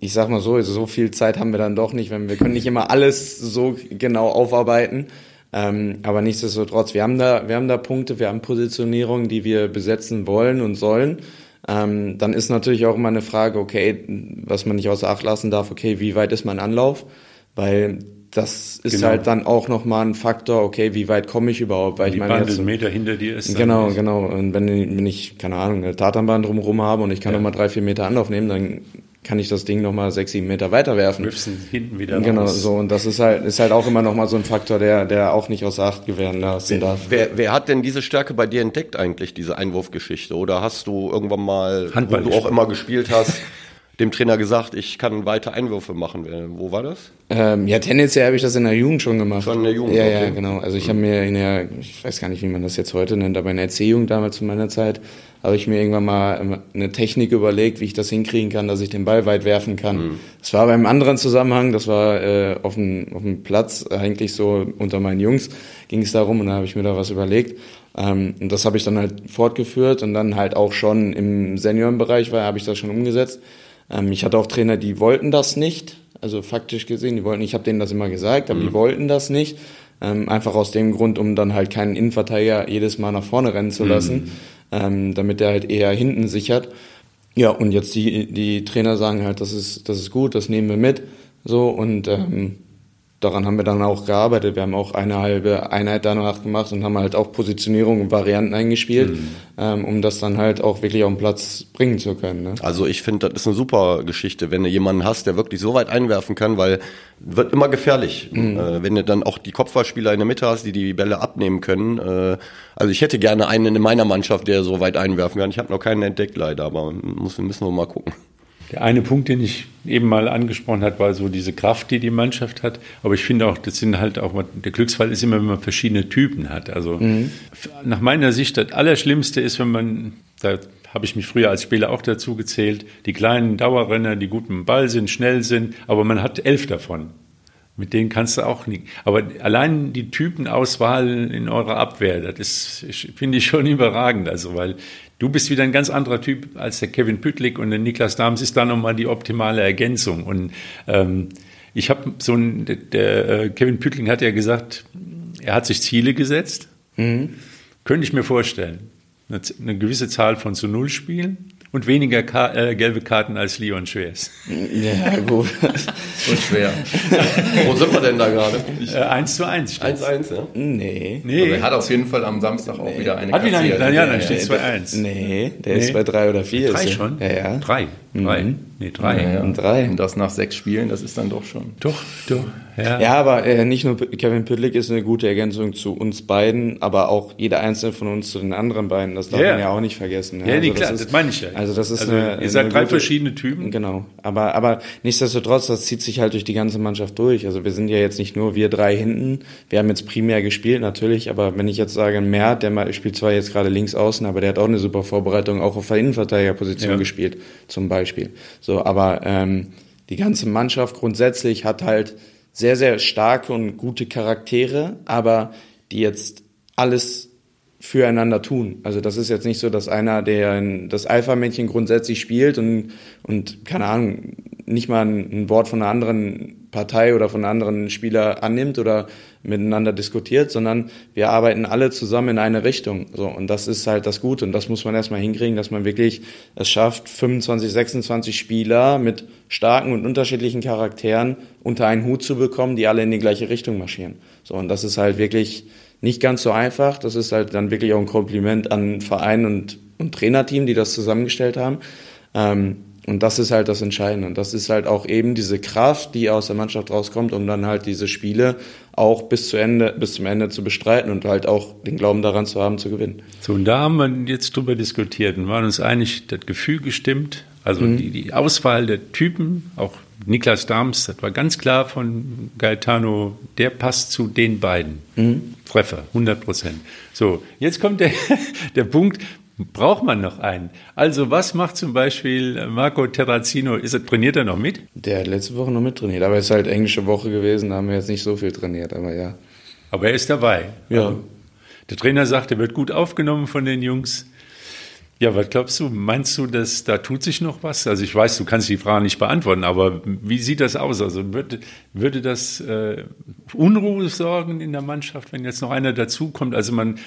ich sag mal so, so viel Zeit haben wir dann doch nicht, wenn wir können nicht immer alles so genau aufarbeiten. Ähm, aber nichtsdestotrotz, wir haben da, wir haben da Punkte, wir haben Positionierungen, die wir besetzen wollen und sollen. Ähm, dann ist natürlich auch immer eine Frage, okay, was man nicht außer Acht lassen darf, okay, wie weit ist mein Anlauf? Weil das ist genau. halt dann auch nochmal ein Faktor, okay, wie weit komme ich überhaupt? Weil die ich meine, jetzt, Meter hinter dir ist. Genau, genau. Und wenn, wenn ich, keine Ahnung, eine Tatanbahn drumherum habe und ich kann ja. nochmal drei, vier Meter Anlauf nehmen, dann kann ich das Ding nochmal sechs, sieben Meter weiter werfen. Wirfst hinten wieder Genau, raus. so. Und das ist halt, ist halt auch immer nochmal so ein Faktor, der, der auch nicht außer Acht gewähren lassen darf. Wer, wer hat denn diese Stärke bei dir entdeckt eigentlich, diese Einwurfgeschichte? Oder hast du irgendwann mal, wo du auch immer gespielt hast, dem Trainer gesagt, ich kann weiter Einwürfe machen. Wo war das? Ähm, ja, tendenziell habe ich das in der Jugend schon gemacht. Schon in der Jugend? Ja, okay. ja, genau. Also ich habe mir in der, ich weiß gar nicht, wie man das jetzt heute nennt, aber in der C-Jugend damals zu meiner Zeit, habe ich mir irgendwann mal eine Technik überlegt, wie ich das hinkriegen kann, dass ich den Ball weit werfen kann. Mhm. Das war beim anderen Zusammenhang, das war äh, auf, dem, auf dem Platz, eigentlich so unter meinen Jungs ging es darum und da habe ich mir da was überlegt. Ähm, und das habe ich dann halt fortgeführt und dann halt auch schon im Seniorenbereich war, habe ich das schon umgesetzt. Ähm, ich hatte auch Trainer, die wollten das nicht. Also faktisch gesehen, die wollten, ich habe denen das immer gesagt, aber mhm. die wollten das nicht. Ähm, einfach aus dem Grund, um dann halt keinen Innenverteidiger jedes Mal nach vorne rennen zu lassen, mhm. ähm, damit der halt eher hinten sichert. Ja, und jetzt die, die Trainer sagen halt, das ist, das ist gut, das nehmen wir mit. So, und ähm, daran haben wir dann auch gearbeitet. Wir haben auch eine halbe Einheit danach gemacht und haben halt auch Positionierung und Varianten eingespielt, mhm. ähm, um das dann halt auch wirklich auf den Platz bringen zu können. Ne? Also ich finde, das ist eine super Geschichte, wenn du jemanden hast, der wirklich so weit einwerfen kann, weil wird immer gefährlich. Mhm. Äh, wenn du dann auch die Kopfballspieler in der Mitte hast, die die Bälle abnehmen können. Äh, also ich hätte gerne einen in meiner Mannschaft, der so weit einwerfen kann. Ich habe noch keinen entdeckt leider, aber muss, müssen wir mal gucken. Der eine Punkt, den ich eben mal angesprochen habe, war so diese Kraft, die die Mannschaft hat. Aber ich finde auch, das sind halt auch, der Glücksfall ist immer, wenn man verschiedene Typen hat. Also mhm. nach meiner Sicht, das Allerschlimmste ist, wenn man, da habe ich mich früher als Spieler auch dazu gezählt, die kleinen Dauerrenner, die gut dem Ball sind, schnell sind, aber man hat elf davon. Mit denen kannst du auch nicht. Aber allein die Typenauswahl in eurer Abwehr, das ist, finde ich schon überragend. Also, weil Du bist wieder ein ganz anderer Typ als der Kevin Püttlik und der Niklas Dahms ist da nochmal die optimale Ergänzung. Und ähm, ich habe so ein, der, der äh, Kevin Püttling hat ja gesagt, er hat sich Ziele gesetzt. Mhm. Könnte ich mir vorstellen. Eine, eine gewisse Zahl von zu Null Spielen und weniger Ka äh, gelbe Karten als Leon Schwers. Ja, gut. und schwer. Wo sind wir denn da gerade? Äh, 1 zu 1. 1 zu 1, ja? Nee. nee. Also er hat auf jeden Fall am Samstag auch wieder eine Hat wieder eine, dann, ja, dann steht 2-1. Nee, der nee. ist bei 3 oder 4. Drei schon? Ja, ja. Drei. Drei. Mhm. Nee, drei. Ja, ja. Und drei. Und das nach sechs Spielen, das ist dann doch schon. Doch, doch. Ja, ja aber äh, nicht nur Kevin Püttlik ist eine gute Ergänzung zu uns beiden, aber auch jeder einzelne von uns zu den anderen beiden. Das darf ja. man ja auch nicht vergessen. Ja, ja nee, also klar, das, ist, das meine ich ja. Also das ist also, eine, Ihr seid drei gute, verschiedene Typen. Genau. Aber, aber nichtsdestotrotz, das zieht sich halt durch die ganze Mannschaft durch. Also wir sind ja jetzt nicht nur wir drei hinten. Wir haben jetzt primär gespielt, natürlich, aber wenn ich jetzt sage, Mert, der spielt zwar jetzt gerade links außen, aber der hat auch eine super Vorbereitung auch auf der Innenverteidigerposition gespielt, zum Beispiel. So, aber ähm, die ganze Mannschaft grundsätzlich hat halt sehr, sehr starke und gute Charaktere, aber die jetzt alles füreinander tun. Also das ist jetzt nicht so, dass einer, der das Alpha-Männchen grundsätzlich spielt und, und keine Ahnung, nicht mal ein, Wort von einer anderen Partei oder von einem anderen Spieler annimmt oder miteinander diskutiert, sondern wir arbeiten alle zusammen in eine Richtung. So, und das ist halt das Gute. Und das muss man erstmal hinkriegen, dass man wirklich es schafft, 25, 26 Spieler mit starken und unterschiedlichen Charakteren unter einen Hut zu bekommen, die alle in die gleiche Richtung marschieren. So, und das ist halt wirklich nicht ganz so einfach. Das ist halt dann wirklich auch ein Kompliment an Verein und, und Trainerteam, die das zusammengestellt haben. Ähm, und das ist halt das Entscheidende. Und das ist halt auch eben diese Kraft, die aus der Mannschaft rauskommt, um dann halt diese Spiele auch bis zu Ende, bis zum Ende zu bestreiten und halt auch den Glauben daran zu haben, zu gewinnen. So, und da haben wir jetzt drüber diskutiert und waren uns einig, das Gefühl gestimmt, also mhm. die, die Auswahl der Typen, auch Niklas Dahms, das war ganz klar von Gaetano, der passt zu den beiden. Mhm. Treffer, 100 Prozent. So, jetzt kommt der, der Punkt, braucht man noch einen. Also was macht zum Beispiel Marco Terrazino? Ist er, trainiert er noch mit? Der hat letzte Woche noch mit trainiert, aber es ist halt englische Woche gewesen, da haben wir jetzt nicht so viel trainiert, aber ja. Aber er ist dabei. Ja. Also, der Trainer sagt, er wird gut aufgenommen von den Jungs. Ja, was glaubst du? Meinst du, dass da tut sich noch was? Also ich weiß, du kannst die Frage nicht beantworten, aber wie sieht das aus? Also würde, würde das äh, Unruhe sorgen in der Mannschaft, wenn jetzt noch einer dazukommt? Also man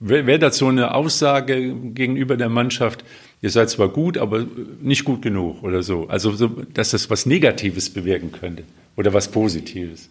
wäre wär das so eine Aussage gegenüber der Mannschaft, ihr seid zwar gut, aber nicht gut genug oder so. Also so, dass das was Negatives bewirken könnte oder was Positives.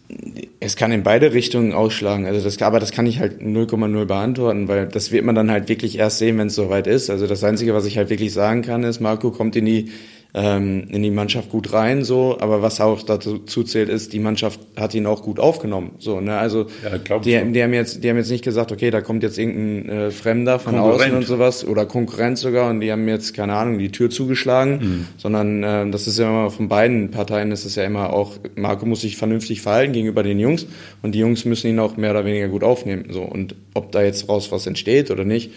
Es kann in beide Richtungen ausschlagen. Also das, aber das kann ich halt 0,0 beantworten, weil das wird man dann halt wirklich erst sehen, wenn es soweit ist. Also das Einzige, was ich halt wirklich sagen kann, ist, Marco kommt in die ähm, in die Mannschaft gut rein, so, aber was auch dazu zählt, ist, die Mannschaft hat ihn auch gut aufgenommen. So, ne? Also Ja, die, die haben jetzt, die haben jetzt nicht gesagt, okay, da kommt jetzt irgendein äh, Fremder von Konkurrent. außen und sowas oder Konkurrent sogar und die haben jetzt, keine Ahnung, die Tür zugeschlagen, Mhm. sondern äh, das ist ja immer von beiden Parteien, das ist ja immer auch, Marco muss sich vernünftig verhalten gegenüber den Jungs und die Jungs müssen ihn auch mehr oder weniger gut aufnehmen. So, und ob da jetzt raus was entsteht oder nicht,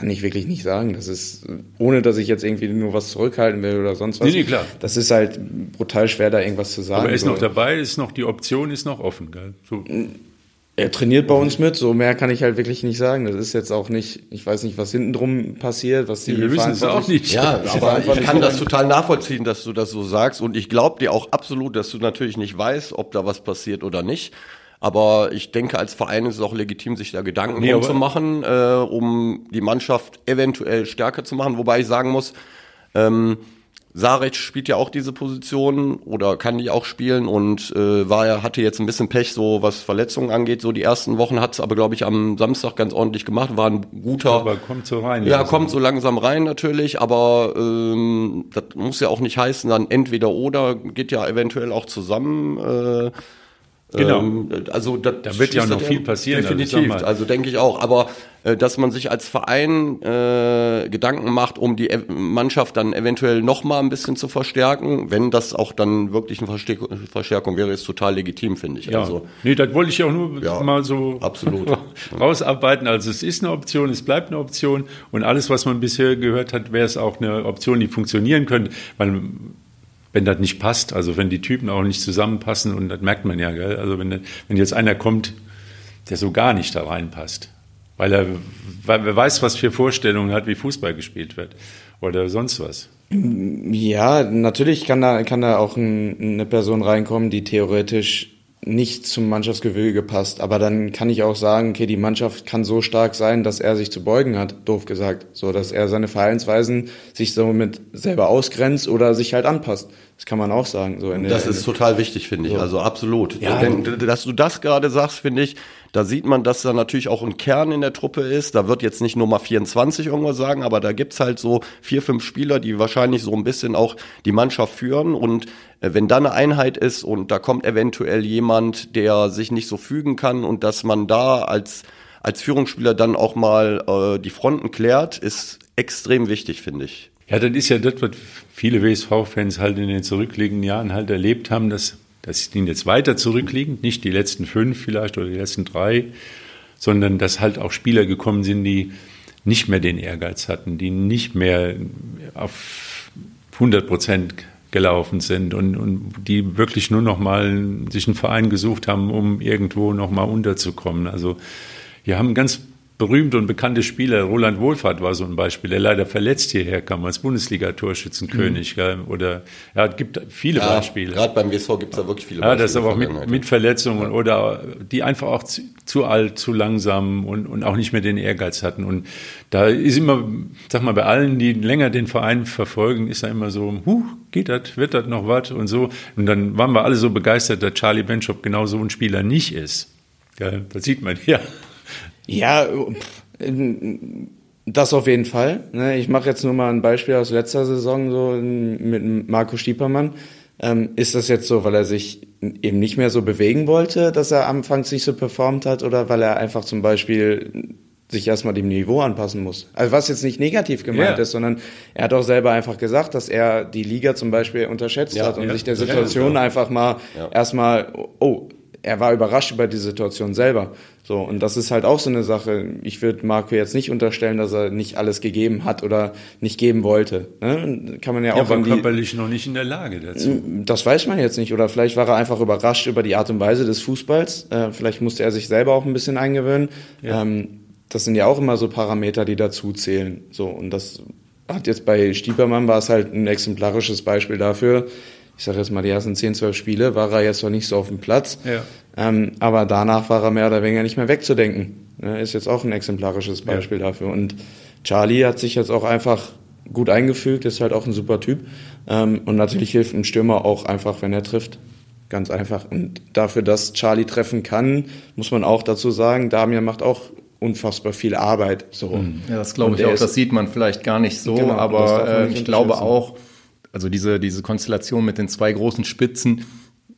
kann ich wirklich nicht sagen. Das ist, ohne dass ich jetzt irgendwie nur was zurückhalten will oder sonst was. Nee, nee, klar. Das ist halt brutal schwer, da irgendwas zu sagen. Aber er ist so. noch dabei, ist noch, die Option ist noch offen. Gell? So. Er trainiert bei uns mit, so mehr kann ich halt wirklich nicht sagen. Das ist jetzt auch nicht, ich weiß nicht, was hinten drum passiert, was die Wir wissen es auch nicht. Ja, aber ich kann das total nachvollziehen, dass du das so sagst. Und ich glaube dir auch absolut, dass du natürlich nicht weißt, ob da was passiert oder nicht. Aber ich denke, als Verein ist es auch legitim, sich da Gedanken Nee, zu machen, äh, um die Mannschaft eventuell stärker zu machen. Wobei ich sagen muss, ähm, Saric spielt ja auch diese Position oder kann die auch spielen und äh, war ja, hatte jetzt ein bisschen Pech, so was Verletzungen angeht. So die ersten Wochen hat es aber, glaube ich, am Samstag ganz ordentlich gemacht. War ein guter. Aber kommt so rein. Ja, Also. kommt so langsam rein natürlich, aber ähm, das muss ja auch nicht heißen, dann entweder oder geht ja eventuell auch zusammen. Äh, Genau. ähm, also Da wird ja noch viel passieren, also Definitiv, mal- also denke ich auch. Aber äh, dass man sich als Verein äh, Gedanken macht, um die ev- Mannschaft dann eventuell noch mal ein bisschen zu verstärken, wenn das auch dann wirklich eine Verstärk Verstärkung wäre, ist total legitim, finde ich. Ja, Also nee, das wollte ich auch nur Ja, mal so absolut. rausarbeiten. Also es ist eine Option, es bleibt eine Option und alles, was man bisher gehört hat, wäre es auch eine Option, die funktionieren könnte, weil wenn das nicht passt, also wenn die Typen auch nicht zusammenpassen und das merkt man ja, gell? also wenn, wenn jetzt einer kommt, der so gar nicht da reinpasst, weil er, weil wer weiß, was für Vorstellungen hat, wie Fußball gespielt wird oder sonst was. Ja, natürlich kann da, kann da auch ein, eine Person reinkommen, die theoretisch nicht zum Mannschaftsgewölge passt. Aber dann kann ich auch sagen, okay, die Mannschaft kann so stark sein, dass er sich zu beugen hat, doof gesagt. So, dass er seine Verhaltensweisen sich somit selber ausgrenzt oder sich halt anpasst. Das kann man auch sagen. So in der- Das in ist total wichtig, finde ich. Also absolut. Ja. Denn, dass du das gerade sagst, finde ich, da sieht man, dass da natürlich auch ein Kern in der Truppe ist. Da wird jetzt nicht Nummer 24 irgendwas sagen, aber da gibt's halt so vier, fünf Spieler, die wahrscheinlich so ein bisschen auch die Mannschaft führen. Und äh, wenn da eine Einheit ist und da kommt eventuell jemand, der sich nicht so fügen kann und dass man da als, als Führungsspieler dann auch mal äh, die Fronten klärt, ist extrem wichtig, finde ich. Ja, das ist ja das, was viele WSV-Fans halt in den zurückliegenden Jahren halt erlebt haben, dass, dass die jetzt weiter zurückliegen, nicht die letzten fünf vielleicht oder die letzten drei, sondern dass halt auch Spieler gekommen sind, die nicht mehr den Ehrgeiz hatten, die nicht mehr auf 100 Prozent gelaufen sind und, und die wirklich nur noch mal sich einen Verein gesucht haben, um irgendwo noch mal unterzukommen. Also wir haben ganz berühmte und bekannte Spieler, Roland Wohlfahrt war so ein Beispiel, der leider verletzt hierher kam als Bundesliga-Torschützenkönig. gell, Oder ja, es gibt viele Beispiele. Gerade beim WSV gibt's da wirklich viele Ja, das ist aber auch mit, mit Verletzungen oder die einfach auch zu, zu alt, zu langsam und, und auch nicht mehr den Ehrgeiz hatten. Und da ist immer, sag mal, bei allen, die länger den Verein verfolgen, ist da immer so, huh, geht das, wird das noch was und so. Und dann waren wir alle so begeistert, dass Charlie Benchop genau so ein Spieler nicht ist. Ja, das sieht man ja. Ja, pff, das auf jeden Fall. ne. Ich mache jetzt nur mal ein Beispiel aus letzter Saison so mit Marco Stiepermann. Ähm, ist das jetzt so, weil er sich eben nicht mehr so bewegen wollte, dass er anfangs nicht so performt hat oder weil er einfach zum Beispiel sich erstmal dem Niveau anpassen muss? Also was jetzt nicht negativ gemeint Ja. ist, sondern er hat auch selber einfach gesagt, dass er die Liga zum Beispiel unterschätzt Ja, hat und ja, sich der Situation ja. einfach mal erstmal, oh, er war überrascht über die Situation selber. So, und das ist halt auch so eine Sache. Ich würde Marco jetzt nicht unterstellen, dass er nicht alles gegeben hat oder nicht geben wollte. Ne? Kann man ja Er auch war in die, körperlich noch nicht in der Lage dazu. das weiß man jetzt nicht. Oder vielleicht war er einfach überrascht über die Art und Weise des Fußballs. Äh, vielleicht musste er sich selber auch ein bisschen eingewöhnen. Ja. Ähm, das sind ja auch immer so Parameter, die dazu zählen. So, und das hat jetzt bei Stiepermann war es halt ein exemplarisches Beispiel dafür. Ich sage jetzt mal, die ersten 10, 12 Spiele war er jetzt noch nicht so auf dem Platz. Ja. Ähm, aber danach war er mehr oder weniger nicht mehr wegzudenken. Ne, ist jetzt auch ein exemplarisches Beispiel dafür. Und Charlie hat sich jetzt auch einfach gut eingefügt, ist halt auch ein super Typ. Ähm, und natürlich hilft ein Stürmer auch einfach, wenn er trifft. Ganz einfach. Und dafür, dass Charlie treffen kann, muss man auch dazu sagen, Damian macht auch unfassbar viel Arbeit. So. Ja, das glaube ich auch. Das sieht man vielleicht gar nicht so, Genau, aber äh, ich glaube auch, also diese, diese Konstellation mit den zwei großen Spitzen,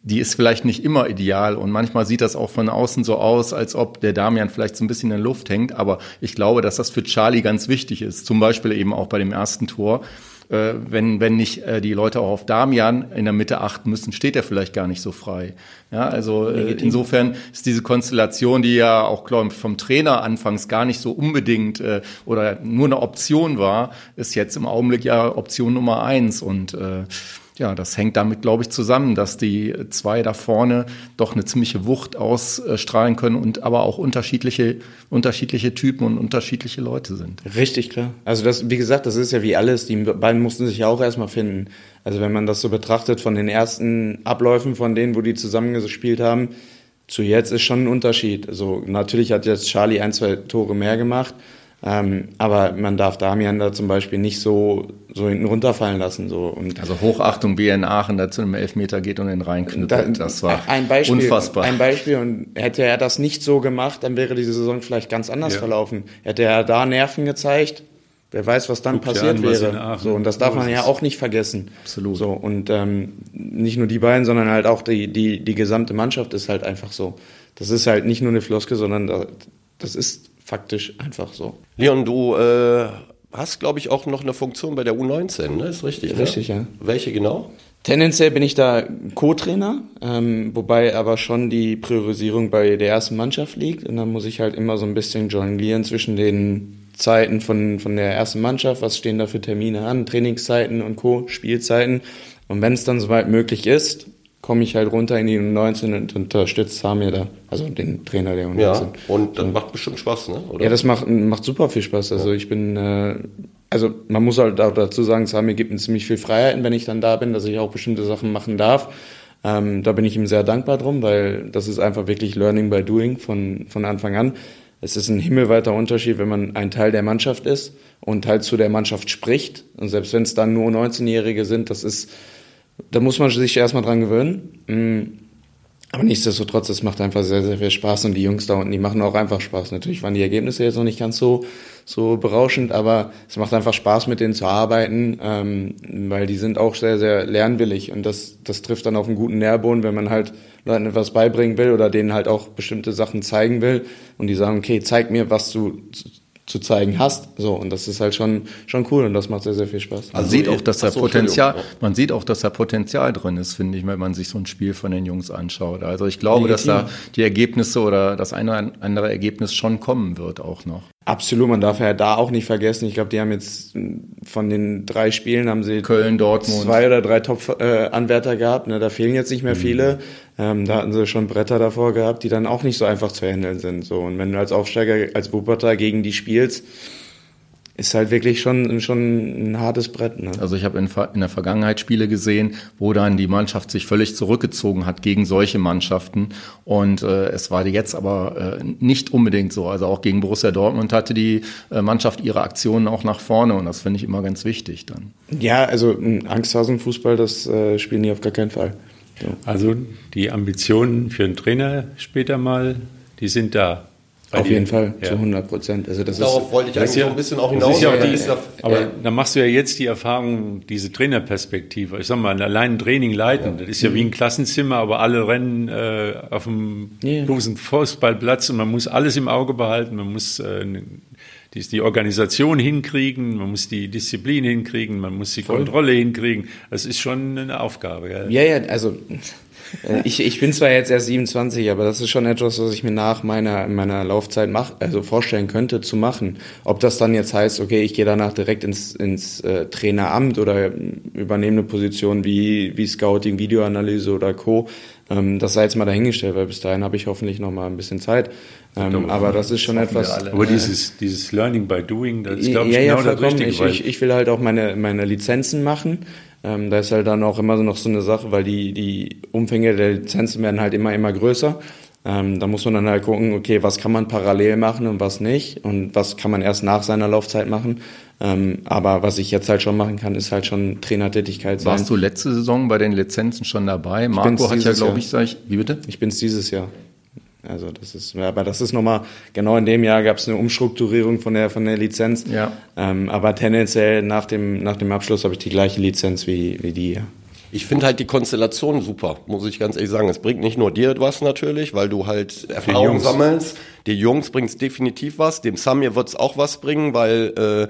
die ist vielleicht nicht immer ideal und manchmal sieht das auch von außen so aus, als ob der Damian vielleicht so ein bisschen in der Luft hängt. Aber ich glaube, dass das für Charlie ganz wichtig ist. Zum Beispiel eben auch bei dem ersten Tor. Äh, wenn, wenn nicht äh, die Leute auch auf Damian in der Mitte achten müssen, steht er vielleicht gar nicht so frei. Ja, also äh, insofern ist diese Konstellation, die ja auch glaube ich, vom Trainer anfangs gar nicht so unbedingt äh, oder nur eine Option war, ist jetzt im Augenblick ja Option Nummer eins und äh, ja, das hängt damit, glaube ich, zusammen, dass die zwei da vorne doch eine ziemliche Wucht ausstrahlen können und aber auch unterschiedliche, unterschiedliche Typen und unterschiedliche Leute sind. Richtig, klar. Also das, wie gesagt, das ist ja wie alles. Die beiden mussten sich ja auch erstmal finden. Also wenn man das so betrachtet von den ersten Abläufen von denen, wo die zusammengespielt haben, zu jetzt ist schon ein Unterschied. Also natürlich hat jetzt Charlie ein, zwei Tore mehr gemacht. Ähm, aber man darf Damian da zum Beispiel nicht so, so hinten runterfallen lassen. So. Und also Hochachtung, wie er in Aachen da zu einem Elfmeter geht und den reinknüppelt. Da, das war ein Beispiel, unfassbar. Ein Beispiel. Und hätte er das nicht so gemacht, dann wäre diese Saison vielleicht ganz anders ja. verlaufen. Hätte er da Nerven gezeigt, wer weiß, was dann Guck passiert an, wäre. So, und das darf man ja auch nicht vergessen. Absolut. So, und ähm, nicht nur die beiden, sondern halt auch die, die, die gesamte Mannschaft ist halt einfach so. Das ist halt nicht nur eine Floske, sondern das ist faktisch einfach so. Leon, du äh, hast, glaube ich, auch noch eine Funktion bei der U19, ne? Ist richtig. Richtig, ne? ja. Welche genau? Tendenziell bin ich da Co-Trainer, ähm, wobei aber schon die Priorisierung bei der ersten Mannschaft liegt. Und dann muss ich halt immer so ein bisschen jonglieren zwischen den Zeiten von, von der ersten Mannschaft, was stehen da für Termine an, Trainingszeiten und Co., Spielzeiten. Und wenn es dann soweit möglich ist, komme ich halt runter in die U19 und unterstütze Samir da, also den Trainer der U19. Ja, und das macht bestimmt Spaß, ne? Oder? Ja, das macht, macht super viel Spaß. Also ich bin, äh, also man muss halt auch dazu sagen, Samir gibt mir ziemlich viel Freiheiten, wenn ich dann da bin, dass ich auch bestimmte Sachen machen darf. Ähm, da bin ich ihm sehr dankbar drum, weil das ist einfach wirklich Learning by Doing von, von Anfang an. Es ist ein himmelweiter Unterschied, wenn man ein Teil der Mannschaft ist und halt zu der Mannschaft spricht. Und selbst wenn es dann nur 19-Jährige sind, das ist, da muss man sich erstmal dran gewöhnen. Mm. Aber nichtsdestotrotz, es macht einfach sehr, sehr viel Spaß und die Jungs da unten, die machen auch einfach Spaß. Natürlich waren die Ergebnisse jetzt noch nicht ganz so, so berauschend, aber es macht einfach Spaß, mit denen zu arbeiten, ähm, weil die sind auch sehr, sehr lernwillig und das, das trifft dann auf einen guten Nährboden, wenn man halt Leuten etwas beibringen will oder denen halt auch bestimmte Sachen zeigen will und die sagen, okay, zeig mir, was du zu zeigen hast. So, und das ist halt schon, schon cool und das macht sehr, sehr viel Spaß. Man also sieht auch, dass da Potenzial, man sieht auch, dass da Potenzial drin ist, finde ich, wenn man sich so ein Spiel von den Jungs anschaut. Also ich glaube, Legitim. dass da die Ergebnisse oder das eine oder andere Ergebnis schon kommen wird auch noch. Absolut, man darf ja da auch nicht vergessen. Ich glaube, die haben jetzt von den drei Spielen haben sie Köln, Dortmund zwei oder drei Top-Anwärter gehabt. Ne, da fehlen jetzt nicht mehr mhm. viele. Ähm, da hatten sie schon Bretter davor gehabt, die dann auch nicht so einfach zu handeln sind. So und wenn du als Aufsteiger, als Wuppertal gegen die spielst, ist halt wirklich schon, schon ein hartes Brett. Ne? Also ich habe in, in, der Vergangenheit Spiele gesehen, wo dann die Mannschaft sich völlig zurückgezogen hat gegen solche Mannschaften. Und äh, es war jetzt aber äh, nicht unbedingt so. Also auch gegen Borussia Dortmund hatte die äh, Mannschaft ihre Aktionen auch nach vorne und das finde ich immer ganz wichtig dann. Ja, also Angsthasen-Fußball, das äh, spielen die auf gar keinen Fall. Also die Ambitionen für einen Trainer später mal, die sind da. Auf jeden Fall, ja. zu 100 Prozent. Also das Darauf ist, wollte ich eigentlich ja, so ein bisschen auch hinaus. Ja auch die, ja, aber dann machst du ja jetzt die Erfahrung, diese Trainerperspektive. Ich sag mal, allein ein Training leiten, das ist ja wie ein Klassenzimmer, aber alle rennen äh, auf dem großen Fußballplatz und man muss alles im Auge behalten. Man muss äh, die, die Organisation hinkriegen, man muss die Disziplin hinkriegen, man muss die Voll. Kontrolle hinkriegen. Das ist schon eine Aufgabe. Gell? Ja, ja, also äh, ich, ich bin zwar jetzt erst 27, aber das ist schon etwas, was ich mir nach meiner, meiner Laufzeit mach, also vorstellen könnte zu machen. Ob das dann jetzt heißt, okay, ich gehe danach direkt ins, ins äh, Traineramt oder übernehme eine Position wie, wie Scouting, Videoanalyse oder Co., ähm, das sei jetzt mal dahingestellt, weil bis dahin habe ich hoffentlich noch mal ein bisschen Zeit. Ähm, aber das ist schon das etwas. Aber dieses, dieses Learning by Doing, das ist, glaube ich, ja, genau ja, das Richtige. Ich, ich, ich will halt auch meine, meine Lizenzen machen. Ähm, da ist halt dann auch immer noch so eine Sache, weil die, die Umfänge der Lizenzen werden halt immer, immer größer. Ähm, da muss man dann halt gucken, okay, was kann man parallel machen und was nicht und was kann man erst nach seiner Laufzeit machen. Ähm, aber was ich jetzt halt schon machen kann, ist halt schon Trainertätigkeit sein. Warst du letzte Saison bei den Lizenzen schon dabei? Marco hat ja, glaube ich, sag ich, wie bitte? Ich bin's dieses Jahr. Also das ist, aber das ist nochmal, genau in dem Jahr gab es eine Umstrukturierung von der, von der Lizenz. Ja. Ähm, aber tendenziell nach dem, nach dem Abschluss habe ich die gleiche Lizenz wie, wie die hier. Ich finde halt die Konstellation super, muss ich ganz ehrlich sagen. Es bringt nicht nur dir etwas natürlich, weil du halt Erfahrung sammelst. Die Jungs bringt es definitiv was. Dem Samir wird es auch was bringen, weil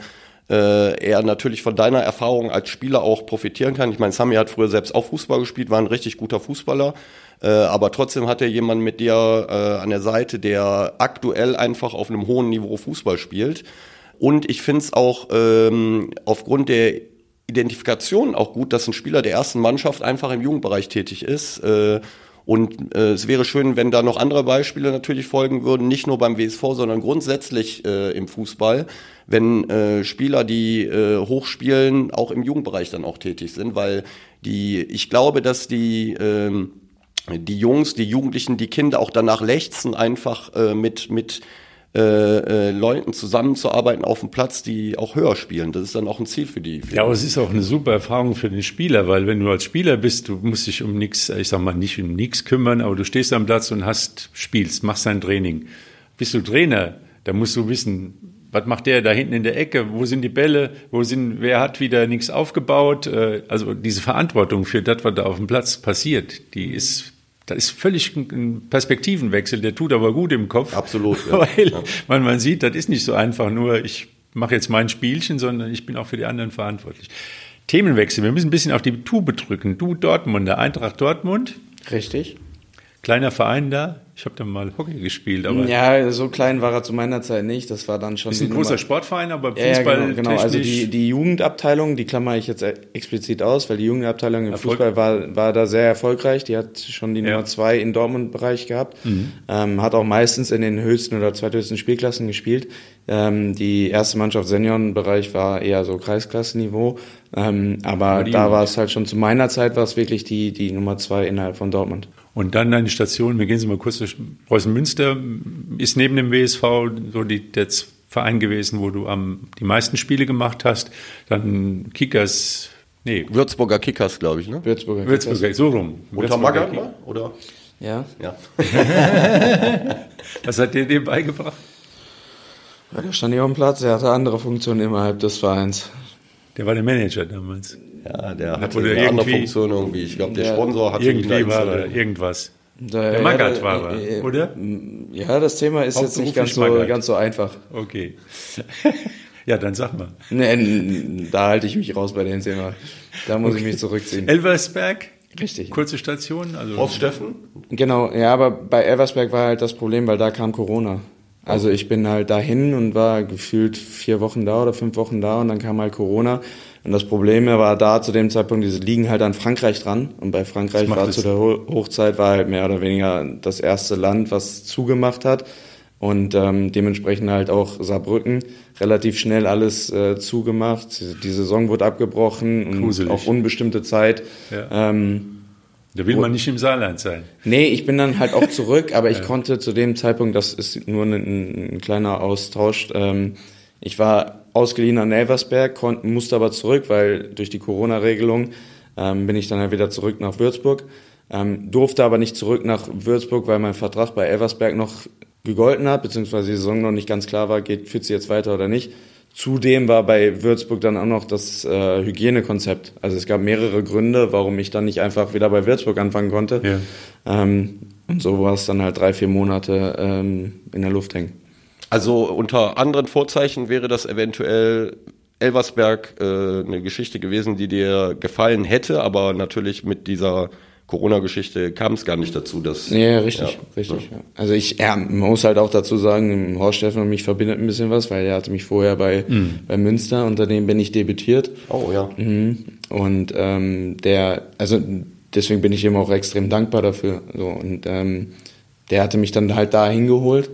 äh, äh, er natürlich von deiner Erfahrung als Spieler auch profitieren kann. Ich meine, Samir hat früher selbst auch Fußball gespielt, war ein richtig guter Fußballer. Äh, aber trotzdem hat er jemanden mit dir äh, an der Seite, der aktuell einfach auf einem hohen Niveau Fußball spielt. Und ich finde es auch ähm, aufgrund der Identifikation auch gut, dass ein Spieler der ersten Mannschaft einfach im Jugendbereich tätig ist. Äh, und äh, es wäre schön, wenn da noch andere Beispiele natürlich folgen würden, nicht nur beim WSV, sondern grundsätzlich äh, im Fußball, wenn äh, Spieler, die äh, hochspielen, auch im Jugendbereich dann auch tätig sind, weil die, ich glaube, dass die ähm, die Jungs, die Jugendlichen, die Kinder auch danach lechzen, einfach äh, mit mit äh, äh, Leuten zusammenzuarbeiten auf dem Platz, die auch höher spielen. Das ist dann auch ein Ziel für die. Für Ja, aber es ist auch eine super Erfahrung für den Spieler, weil wenn du als Spieler bist, du musst dich um nichts, ich sag mal nicht um nichts kümmern, aber du stehst am Platz und hast, spielst, machst dein Training. Bist du Trainer, da musst du wissen, was macht der da hinten in der Ecke? Wo sind die Bälle? Wo sind, wer hat wieder nichts aufgebaut? Äh, Also diese Verantwortung für das, was da auf dem Platz passiert, die ist, da ist völlig ein Perspektivenwechsel, der tut aber gut im Kopf. Absolut, ja. Weil Ja. man, man sieht, das ist nicht so einfach nur, ich mache jetzt mein Spielchen, sondern ich bin auch für die anderen verantwortlich. Themenwechsel, wir müssen ein bisschen auf die Tube drücken. Du Dortmunder, Eintracht Dortmund, Richtig. kleiner Verein da. Ich habe da mal Hockey gespielt, aber Ja, so klein war er zu meiner Zeit nicht. Das war dann schon ist ein großer Nummer- Sportverein, aber Ja, ja, Fußball genau, genau. Also die, die Jugendabteilung, die klammer ich jetzt explizit aus, weil die Jugendabteilung im Erfolg- Fußball war, war da sehr erfolgreich. Die hat schon die Ja. Nummer zwei in Dortmund-Bereich gehabt. Ähm, hat auch meistens in den höchsten oder zweithöchsten Spielklassen gespielt. Ähm, die erste Mannschaft Seniorenbereich war eher so Kreisklassenniveau. Ähm, aber da war es halt schon zu meiner Zeit war es wirklich die, die Nummer zwei innerhalb von Dortmund. Und dann deine Station, wir gehen Sie mal kurz durch Preußen Münster, ist neben dem WSV so die, der Verein gewesen, wo du am, die meisten Spiele gemacht hast. Dann Kickers, nee, Würzburger Kickers, glaube ich, ne? Würzburger. Würzburger, so rum. Unter Würzburger Magath, Kickers. ne? oder? Ja. Ja. Was hat der dir beigebracht? Ja. Der stand hier auf dem Platz, er hatte andere Funktionen innerhalb des Vereins. Der war der Manager damals. Ja, der hatte Oder eine andere Funktion irgendwie. Ich glaube, der Ja, Sponsor hatte ihn da Irgendwie war er, installiert. irgendwas. Da, Der Magath war er, äh, äh, oder? Ja, das Thema ist jetzt nicht ganz so, Magath. ganz so einfach. Okay. ja, dann sag mal. Nee, da halte ich mich raus bei dem Thema. Da muss ich mich zurückziehen. Elversberg, Richtig. kurze Station. Also Horst Steffen? Genau, ja, aber bei Eversberg war halt das Problem, weil da kam Corona. Also ich bin halt dahin und war gefühlt vier Wochen da oder fünf Wochen da und dann kam halt Corona. Und das Problem war da zu dem Zeitpunkt, diese liegen halt an Frankreich dran. Und bei Frankreich war zu der Ho Hochzeit war halt mehr oder weniger das erste Land, was zugemacht hat. Und ähm, dementsprechend halt auch Saarbrücken relativ schnell alles äh, zugemacht. Die Saison wurde abgebrochen und auf unbestimmte Zeit. Ja. Ähm, da will man nicht im Saarland sein. Nee, ich bin dann halt auch zurück, aber ich konnte zu dem Zeitpunkt, das ist nur ein, ein kleiner Austausch, ähm, ich war ausgeliehen an Elversberg, konnte, musste aber zurück, weil durch die Corona-Regelung ähm, bin ich dann halt wieder zurück nach Würzburg, ähm, durfte aber nicht zurück nach Würzburg, weil mein Vertrag bei Elversberg noch gegolten hat, beziehungsweise die Saison noch nicht ganz klar war, geht führt sie jetzt weiter oder nicht. Zudem war bei Würzburg dann auch noch das äh, Hygienekonzept. Also es gab mehrere Gründe, warum ich dann nicht einfach wieder bei Würzburg anfangen konnte. Ja. Ähm, und so war es dann halt drei, vier Monate ähm, in der Luft hängen. Also unter anderen Vorzeichen wäre das eventuell Elversberg äh, eine Geschichte gewesen, die dir gefallen hätte, aber natürlich mit dieser Corona-Geschichte kam es gar nicht dazu, dass. Ja, richtig, Ja. richtig. Ja. Also ich ja, man muss halt auch dazu sagen, Horst Steffen und mich verbindet ein bisschen was, weil er hatte mich vorher bei, bei Münster, unter dem bin ich debütiert. Oh ja. Mhm. Und ähm, der, also deswegen bin ich ihm auch extrem dankbar dafür. So, und ähm, der hatte mich dann halt da hingeholt.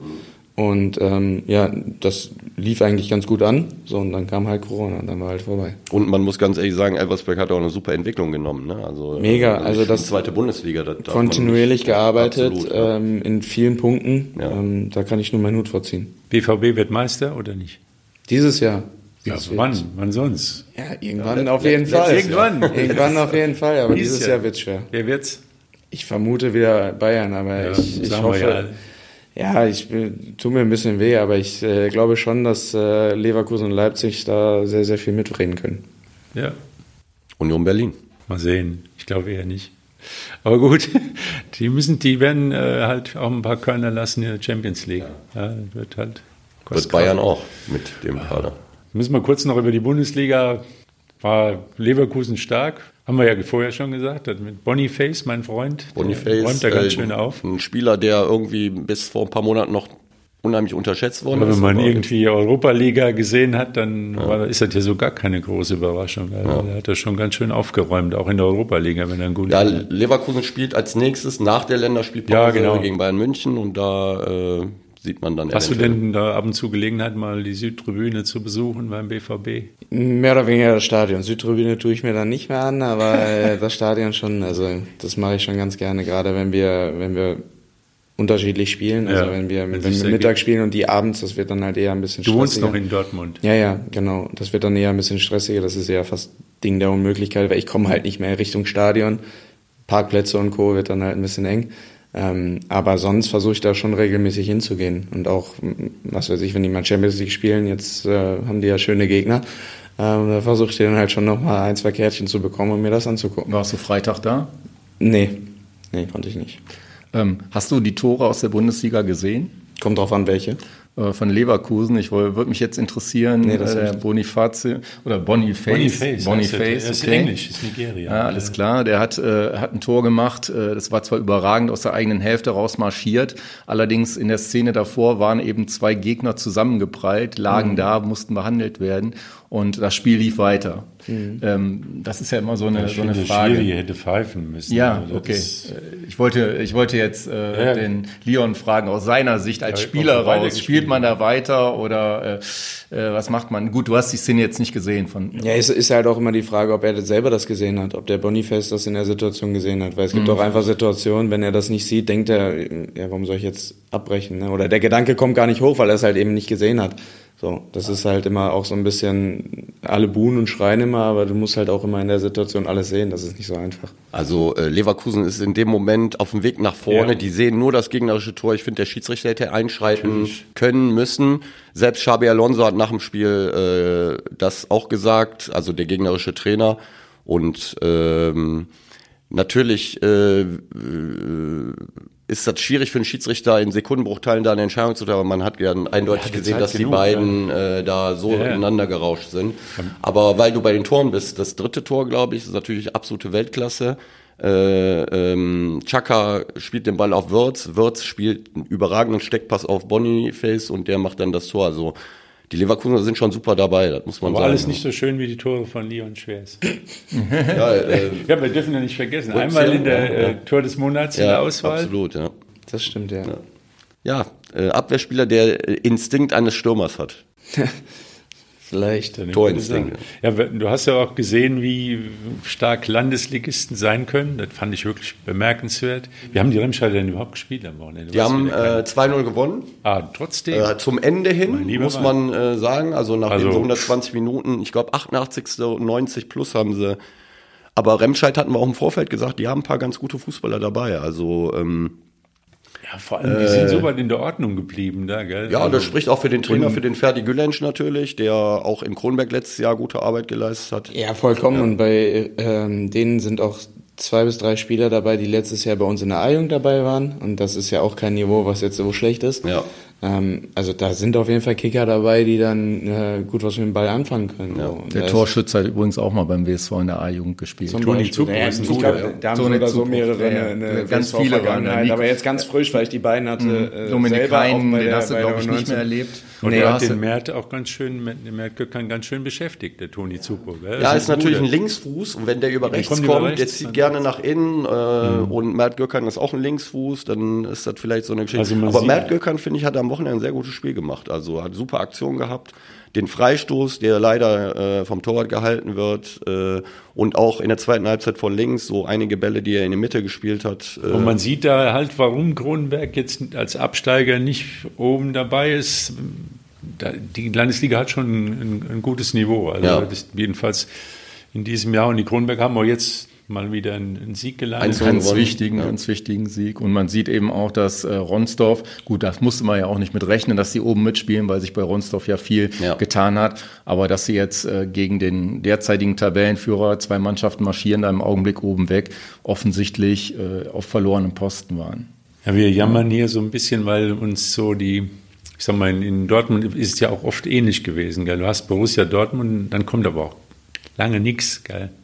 Und ähm, ja, das lief eigentlich ganz gut an. So, und dann kam halt Corona und dann war halt vorbei. Und man muss ganz ehrlich sagen, Elversberg hat auch eine super Entwicklung genommen. Ne? Also, Mega, äh, also die das- zweite Bundesliga. Das Kontinuierlich nicht- gearbeitet, Absolut, ja. ähm, in vielen Punkten. Ja. Ähm, da kann ich nur meinen Hut vorziehen. BVB wird Meister oder nicht? Dieses Jahr. Ja, wann? Wann sonst? Ja, irgendwann Ja, auf jeden Fall. Irgendwann. Irgendwann auf jeden Fall, aber Dieses dieses Jahr. Jahr wird schwer. Wer wird's? Ich vermute wieder Bayern, aber Ja, ich, ich hoffe, ja ich tue mir ein bisschen weh, aber ich äh, glaube schon, dass äh, Leverkusen und Leipzig da sehr, sehr viel mitreden können. Ja. Union Berlin. Mal sehen. Ich glaube eher nicht. Aber gut, die müssen, die werden äh, halt auch ein paar Körner lassen in der Champions League. Ja, wird halt. Wird Bayern auch mit dem Kader. Müssen wir kurz noch über die Bundesliga. War Leverkusen stark, haben wir ja vorher schon gesagt, mit Boniface, mein Freund. Boniface räumt da ganz äh, schön auf. Ein Spieler, der irgendwie bis vor ein paar Monaten noch unheimlich unterschätzt worden ist. Wenn man irgendwie Europa-Liga gesehen hat, dann ja. war, ist das ja so gar keine große Überraschung. Also ja. Er hat das schon ganz schön aufgeräumt, auch in der Europa-Liga, wenn er ein gut Ja, Leverkusen spielt als nächstes nach der Länderspielpause ja, genau. gegen Bayern München und da äh, sieht man dann. Hast eventuell. du denn da ab und zu Gelegenheit, mal die Südtribüne zu besuchen beim BVB? Mehr oder weniger das Stadion. Südtribüne tue ich mir dann nicht mehr an, aber äh, das Stadion schon. Also das mache ich schon ganz gerne, gerade wenn wir, wenn wir unterschiedlich spielen. Also ja, wenn wir, wenn wir Mittag spielen und die abends, das wird dann halt eher ein bisschen stressiger. Du wohnst noch in Dortmund. Ja, ja, genau. Das wird dann eher ein bisschen stressiger. Das ist ja fast Ding der Unmöglichkeit, weil ich komme halt nicht mehr Richtung Stadion. Parkplätze und Co. wird dann halt ein bisschen eng. Ähm, aber sonst versuche ich da schon regelmäßig hinzugehen. Und auch, was weiß ich, wenn die mal Champions League spielen, jetzt äh, haben die ja schöne Gegner. Ähm, da versuche ich dann halt schon nochmal ein, zwei Kärtchen zu bekommen, um mir das anzugucken. Warst du Freitag da? Nee, nee, konnte ich nicht. Ähm, hast du die Tore aus der Bundesliga gesehen? Kommt drauf an, welche. Äh, von Leverkusen. Ich würde mich jetzt interessieren, nee, das äh, der Boniface oder Boniface. Boniface, Boniface ist okay. Englisch, ist Nigeria. Ja, alles klar. Der hat, äh, hat ein Tor gemacht. Äh, das war zwar überragend aus der eigenen Hälfte raus marschiert. Allerdings in der Szene davor waren eben zwei Gegner zusammengeprallt, lagen mhm. da, mussten behandelt werden und das Spiel lief weiter. Mhm. Ähm, das ist ja immer so eine, ja, so eine Frage. Schiri hätte pfeifen müssen. Ja, also okay. Ich wollte, ich wollte jetzt äh, ja. den Leon fragen, aus seiner Sicht als ja, Spieler raus, spielt man da weiter oder äh, äh, was macht man? Gut, du hast die Szene jetzt nicht gesehen von. Ja, es ist halt auch immer die Frage, ob er selber das gesehen hat, ob der Boniface das in der Situation gesehen hat. Weil es gibt mhm. auch einfach Situationen, wenn er das nicht sieht, denkt er, ja, warum soll ich jetzt abbrechen? Ne? Oder der Gedanke kommt gar nicht hoch, weil er es halt eben nicht gesehen hat. So, das ist halt immer auch so ein bisschen, alle buhen und schreien immer, aber du musst halt auch immer in der Situation alles sehen, das ist nicht so einfach. Also äh, Leverkusen ist in dem Moment auf dem Weg nach vorne, ja. die sehen nur das gegnerische Tor. Ich finde, der Schiedsrichter hätte einschreiten Natürlich. können, müssen. Selbst Xabi Alonso hat nach dem Spiel äh, das auch gesagt, also der gegnerische Trainer. Und ähm, natürlich äh, äh ist das schwierig für einen Schiedsrichter in Sekundenbruchteilen da eine Entscheidung zu treffen. Man hat ja eindeutig ja, gesehen, dass genug, die beiden äh, da so ja, ineinander gerauscht sind. Aber weil du bei den Toren bist, das dritte Tor, glaube ich, ist natürlich absolute Weltklasse. Äh, ähm, Chaka spielt den Ball auf Wirtz, Wirtz spielt einen überragenden Steckpass auf Boniface und der macht dann das Tor. Also die Leverkusener sind schon super dabei, das muss man Aber sagen. alles nicht so schön wie die Tore von Leon Schwers. ja, äh, ja, wir dürfen ja nicht vergessen. Einmal in der äh, Tor des Monats ja, in der Auswahl. Absolut, ja. Das stimmt, ja. Ja, ja äh, Abwehrspieler, der Instinkt eines Stürmers hat. Vielleicht. Torinstinkt. Ja, du hast ja auch gesehen, wie stark Landesligisten sein können. Das fand ich wirklich bemerkenswert. Wie haben die Remscheider denn überhaupt gespielt am Wochenende? Die haben äh, 2-0 gewonnen. Ah, trotzdem. Äh, zum Ende hin, muss man äh, sagen. Also nach also, so 120 Minuten, ich glaube 88. und 90 plus haben sie. Aber Remscheid hatten wir auch im Vorfeld gesagt, die haben ein paar ganz gute Fußballer dabei. Also ähm, ja, vor allem, die äh, sind so weit in der Ordnung geblieben da, gell? Ja, also, das spricht auch für den Trainer, für den Ferdi Gülensch natürlich, der auch in Kronberg letztes Jahr gute Arbeit geleistet hat. Ja, vollkommen. Ja. Und bei ähm, denen sind auch zwei bis drei Spieler dabei, die letztes Jahr bei uns in der A-Jugend dabei waren. Und das ist ja auch kein Niveau, was jetzt so schlecht ist. Ja. Ähm, also da sind auf jeden Fall Kicker dabei, die dann äh, gut was mit dem Ball anfangen können. Ja. So. Der Torschütze hat übrigens auch mal beim WSV in der A-Jugend gespielt. Zum Toni Zupo ja, ist ein guter. Ja. Da haben so, oder so mehrere ja, eine, eine ganz viele waren aber jetzt ganz frisch, weil ich die beiden hatte. Mhm. Äh, Dominik Hein, den hast du glaube ich nicht mehr erlebt. Und nee, er hat den Mert auch ganz schön, den Mert Göckern ganz schön beschäftigt, der Toni Zupo. Gell? Ja, ist, ist natürlich ein Linksfuß und wenn der über rechts kommt, rechts, der zieht gerne nach innen äh, mhm. und Mert Göckern ist auch ein Linksfuß, dann ist das vielleicht so eine Geschichte. Also aber Mert Göckern, finde ich, hat am Wochenende ein sehr gutes Spiel gemacht. Also hat super Aktion gehabt den Freistoß, der leider äh, vom Torwart gehalten wird äh, und auch in der zweiten Halbzeit von links so einige Bälle, die er in die Mitte gespielt hat. Äh und man sieht da halt, warum Kronenberg jetzt als Absteiger nicht oben dabei ist. Die Landesliga hat schon ein, ein gutes Niveau. Also ja. jedenfalls in diesem Jahr und die Kronenberg haben auch jetzt mal wieder einen, Sieg gelandet. Einen ganz wichtigen, ja. ganz wichtigen Sieg. Und man sieht eben auch, dass äh, Ronsdorf, gut, das musste man ja auch nicht mit rechnen, dass sie oben mitspielen, weil sich bei Ronsdorf ja viel ja. getan hat. Aber dass sie jetzt äh, gegen den derzeitigen Tabellenführer, zwei Mannschaften marschieren da im Augenblick oben weg, offensichtlich äh, auf verlorenem Posten waren. Ja, wir jammern hier so ein bisschen, weil uns so die ich sag mal, in Dortmund ist es ja auch oft ähnlich gewesen. Gell? Du hast Borussia Dortmund, dann kommt aber auch lange nichts.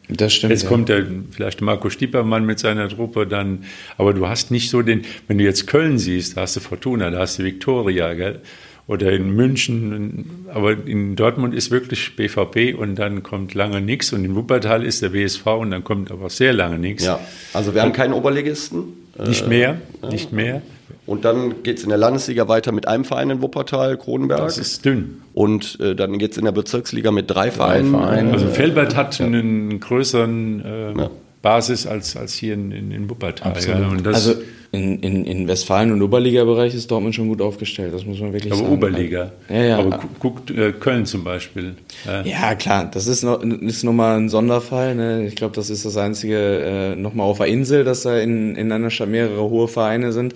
Das stimmt. Jetzt ja. kommt der, vielleicht Marco Stiepermann mit seiner Truppe dann, aber du hast nicht so den, wenn du jetzt Köln siehst, da hast du Fortuna, da hast du Viktoria, gell? oder in München, aber in Dortmund ist wirklich BVB und dann kommt lange nichts und in Wuppertal ist der WSV und dann kommt aber sehr lange nichts. Ja, also wir haben keinen Oberligisten. Nicht mehr, äh, nicht mehr. Und dann geht es in der Landesliga weiter mit einem Verein in Wuppertal, Kronenberg. Das ist dünn. Und äh, dann geht es in der Bezirksliga mit drei, drei Vereinen. Vereinen. Also Felbert hat ja. einen größeren äh, ja. Basis als, als hier in, in, in Wuppertal. Ja. also in, in, in Westfalen und Oberliga-Bereich ist Dortmund schon gut aufgestellt, das muss man wirklich aber sagen. Aber Oberliga. Ja, ja. Aber guckt äh, Köln zum Beispiel. Ja, klar, das ist, noch, ist nochmal ein Sonderfall. Ne? Ich glaube, das ist das einzige äh, nochmal auf der Insel, dass da in, in einer Stadt mehrere hohe Vereine sind.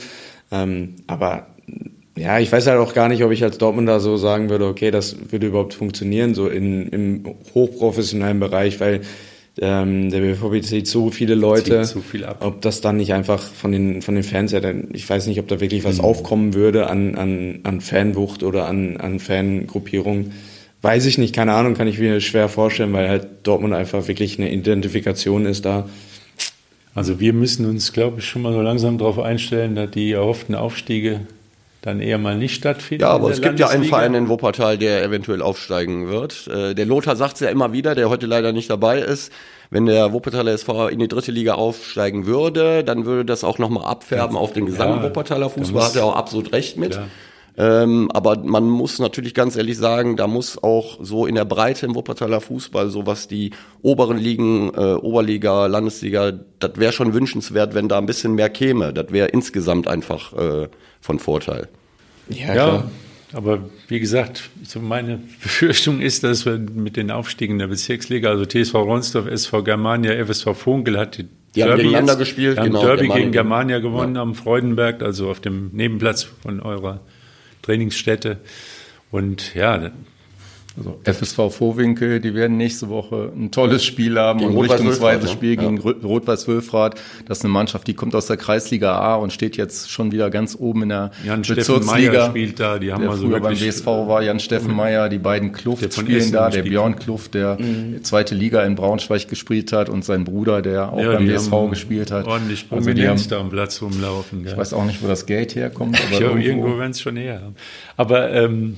Ähm, aber ja, ich weiß halt auch gar nicht, ob ich als Dortmunder so sagen würde, okay, das würde überhaupt funktionieren, so in, im hochprofessionellen Bereich, weil ähm, der BVB zieht so viele Leute, so viel ob das dann nicht einfach von den, von den Fans her, denn ich weiß nicht, ob da wirklich was mhm. aufkommen würde an, an, an Fanwucht oder an, an Fangruppierung. Weiß ich nicht, keine Ahnung, kann ich mir schwer vorstellen, weil halt Dortmund einfach wirklich eine Identifikation ist da. Also wir müssen uns, glaube ich, schon mal so langsam darauf einstellen, dass die erhofften Aufstiege dann eher mal nicht stattfinden. Ja, aber es gibt ja einen Verein in Wuppertal, der eventuell aufsteigen wird. Äh, der Lothar sagt es ja immer wieder, der heute leider nicht dabei ist. Wenn der Wuppertaler SV in die dritte Liga aufsteigen würde, dann würde das auch nochmal abfärben auf den gesamten ja, Wuppertaler Fußball. Hat er auch absolut recht mit. Klar. Ähm, aber man muss natürlich ganz ehrlich sagen, da muss auch so in der Breite im Wuppertaler Fußball, so was die oberen Ligen, äh, Oberliga, Landesliga, das wäre schon wünschenswert, wenn da ein bisschen mehr käme. Das wäre insgesamt einfach äh, von Vorteil. Ja, ja aber wie gesagt, so meine Befürchtung ist, dass wir mit den Aufstiegen der Bezirksliga, also TSV Ronsdorf, SV Germania, FSV Funkel hat die die haben gegeneinander jetzt, gespielt, haben genau. Derby Germania gegen Germania gewonnen ja. am Freudenberg, also auf dem Nebenplatz von eurer Trainingsstätte. Und ja, also FSV Vorwinkel, die werden nächste Woche ein tolles Spiel haben gegen und Richtung zweites? Spiel ja. gegen Rot-Weiß Wülfrath. Das ist eine Mannschaft, die kommt aus der Kreisliga A und steht jetzt schon wieder ganz oben in der Jan Bezirksliga. spielt da, die haben der also früher beim BSV war Jan Steffen Meyer, die beiden Kluft spielen da, der Björn Kluft, der mhm. zweite Liga in Braunschweig gespielt hat und sein Bruder, der auch ja, beim BSV gespielt hat. Ordentlich Prominenz also da am Platz rumlaufen. Ich weiß auch nicht, wo das Geld herkommt. Aber ich glaube, irgendwo, irgendwo werden es schon her haben. Aber ähm,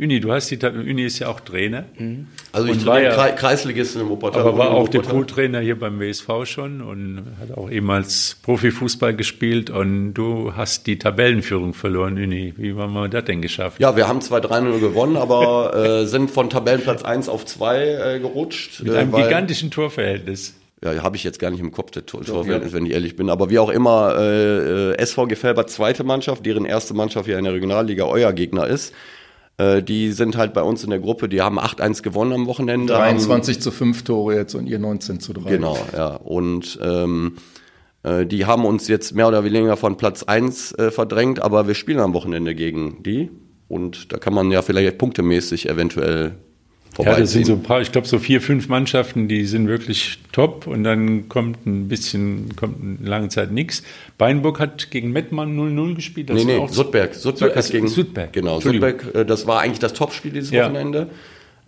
Uni, du hast die, Uni ist ja auch Trainer. Mhm. Also ich war ja, Kreisligisten im Wuppertal. Aber war auch der Co-Trainer hier beim WSV schon und hat auch ehemals Profifußball gespielt und du hast die Tabellenführung verloren, Uni. Wie haben wir das denn geschafft? Ja, wir haben zwar 3-0 gewonnen, aber äh, sind von Tabellenplatz 1 auf 2 äh, gerutscht. Mit einem äh, gigantischen Torverhältnis. Ja, habe ich jetzt gar nicht im Kopf, der Torverhältnis, wenn ich ehrlich bin. Aber wie auch immer, äh, äh SV Gefelber zweite Mannschaft, deren erste Mannschaft ja in der Regionalliga euer Gegner ist. Äh, die sind halt bei uns in der Gruppe, die haben 8-1 gewonnen am Wochenende. 23 haben, zu 5 Tore jetzt und ihr 19 zu 3. Genau, ja. Und ähm, äh, die haben uns jetzt mehr oder weniger von Platz 1 äh, verdrängt, aber wir spielen am Wochenende gegen die. Und da kann man ja vielleicht punktemäßig eventuell ja, das sind so ein paar, ich glaube so vier, fünf Mannschaften, die sind wirklich top und dann kommt ein bisschen, kommt eine lange Zeit nichts. Beinburg hat gegen Mettmann 0-0 gespielt. Das nee, nee, Sudberg. Sudberg hat gegen Sudberg. Genau, Sudberg, äh, das war eigentlich das Topspiel dieses ja. Wochenende.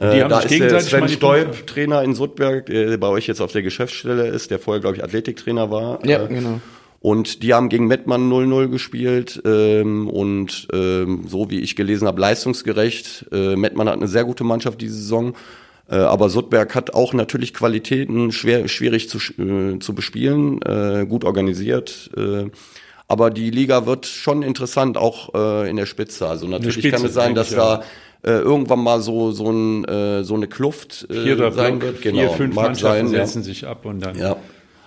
Die äh, da ist der Sven Stoib Trainer in Sudberg, der bei euch jetzt auf der Geschäftsstelle ist, der vorher, glaube ich, Athletiktrainer war. Ja, äh, genau. Und die haben gegen Mettmann 0-0 gespielt ähm, und ähm, so wie ich gelesen habe, leistungsgerecht. Äh, Mettmann hat eine sehr gute Mannschaft diese Saison, äh, aber Suttberg hat auch natürlich Qualitäten, schwer, schwierig zu, äh, zu bespielen, äh, gut organisiert. Äh, aber die Liga wird schon interessant, auch äh, in der Spitze. Also natürlich Spitze, kann es sein, dass da äh, irgendwann mal so so, ein, äh, so eine Kluft äh, sein wird. Genau, vier, fünf Mannschaften sein, setzen ja. sich ab und dann. Ja.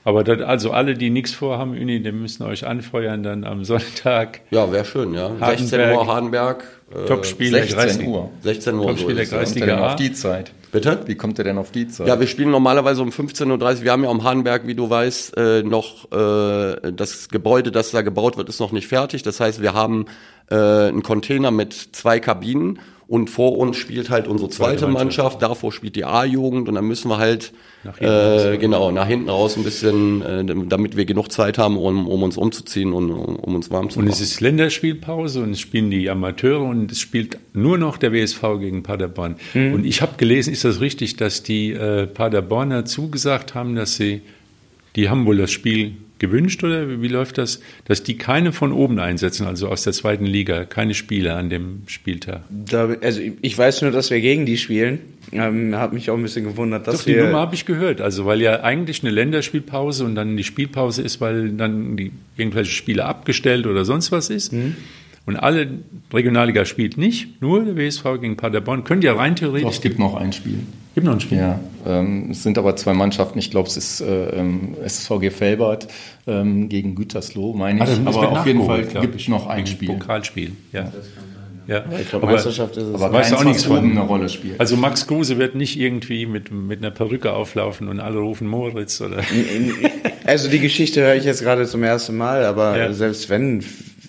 Aber das, also alle, die nichts vorhamen, Uni, die müssen euch anfeuern dann am Sonntag. Ja, wäre schön, ja. 16 Uhr Hardenberg. Äh, Topspiel 16 Uhr. 16 Uhr. Topspiel der Kreisliga A. auf die Zeit. Bitte? Wie kommt ihr denn auf die Zeit? Ja, wir spielen normalerweise um 15.30 Uhr. Wir haben ja am Hahnberg, wie du weißt, äh, noch äh, das Gebäude, das da gebaut wird, ist noch nicht fertig. Das heißt, wir haben äh, einen Container mit zwei Kabinen und vor uns spielt halt unsere zweite Mannschaft, davor spielt die A-Jugend und dann müssen wir halt nach äh, genau nach hinten raus ein bisschen, äh, damit wir genug Zeit haben, um, um uns umzuziehen und um, um uns warm zu machen. Und es ist Länderspielpause und es spielen die Amateure und es spielt nur noch der WSV gegen Paderborn. Mhm. Und ich habe gelesen, ist das richtig, dass die äh, Paderborner zugesagt haben, dass sie die haben wohl das Spiel gewünscht oder wie läuft das, dass die keine von oben einsetzen, also aus der zweiten Liga, keine Spieler an dem Spieltag? Da, also ich weiß nur, dass wir gegen die spielen. Ähm, hat mich auch ein bisschen gewundert, dass Doch, die Nummer habe ich gehört. Also weil ja eigentlich eine Länderspielpause und dann die Spielpause ist, weil dann die irgendwelche Spiele abgestellt oder sonst was ist. Mhm. Und alle Regionalliga spielt nicht, nur der WSV gegen Paderborn. Könnt ihr rein theoretisch. Doch, es gibt noch ein Spiel. Gibt noch ein Spiel? Ja, ähm, es sind aber zwei Mannschaften. Ich glaube, es ist äh, ähm, SSVG Felbert ähm, gegen Gütersloh, meine ich. Also, aber auf jeden Fall gibt es noch ein Spiel. Pokalspiel, ja. Ja, aber ich glaube, Meisterschaft ist es. Aber weiß auch nichts oben eine Rolle spielt. Also Max Kruse wird nicht irgendwie mit, mit einer Perücke auflaufen und alle rufen Moritz oder. Also die Geschichte höre ich jetzt gerade zum ersten Mal, aber ja. selbst wenn,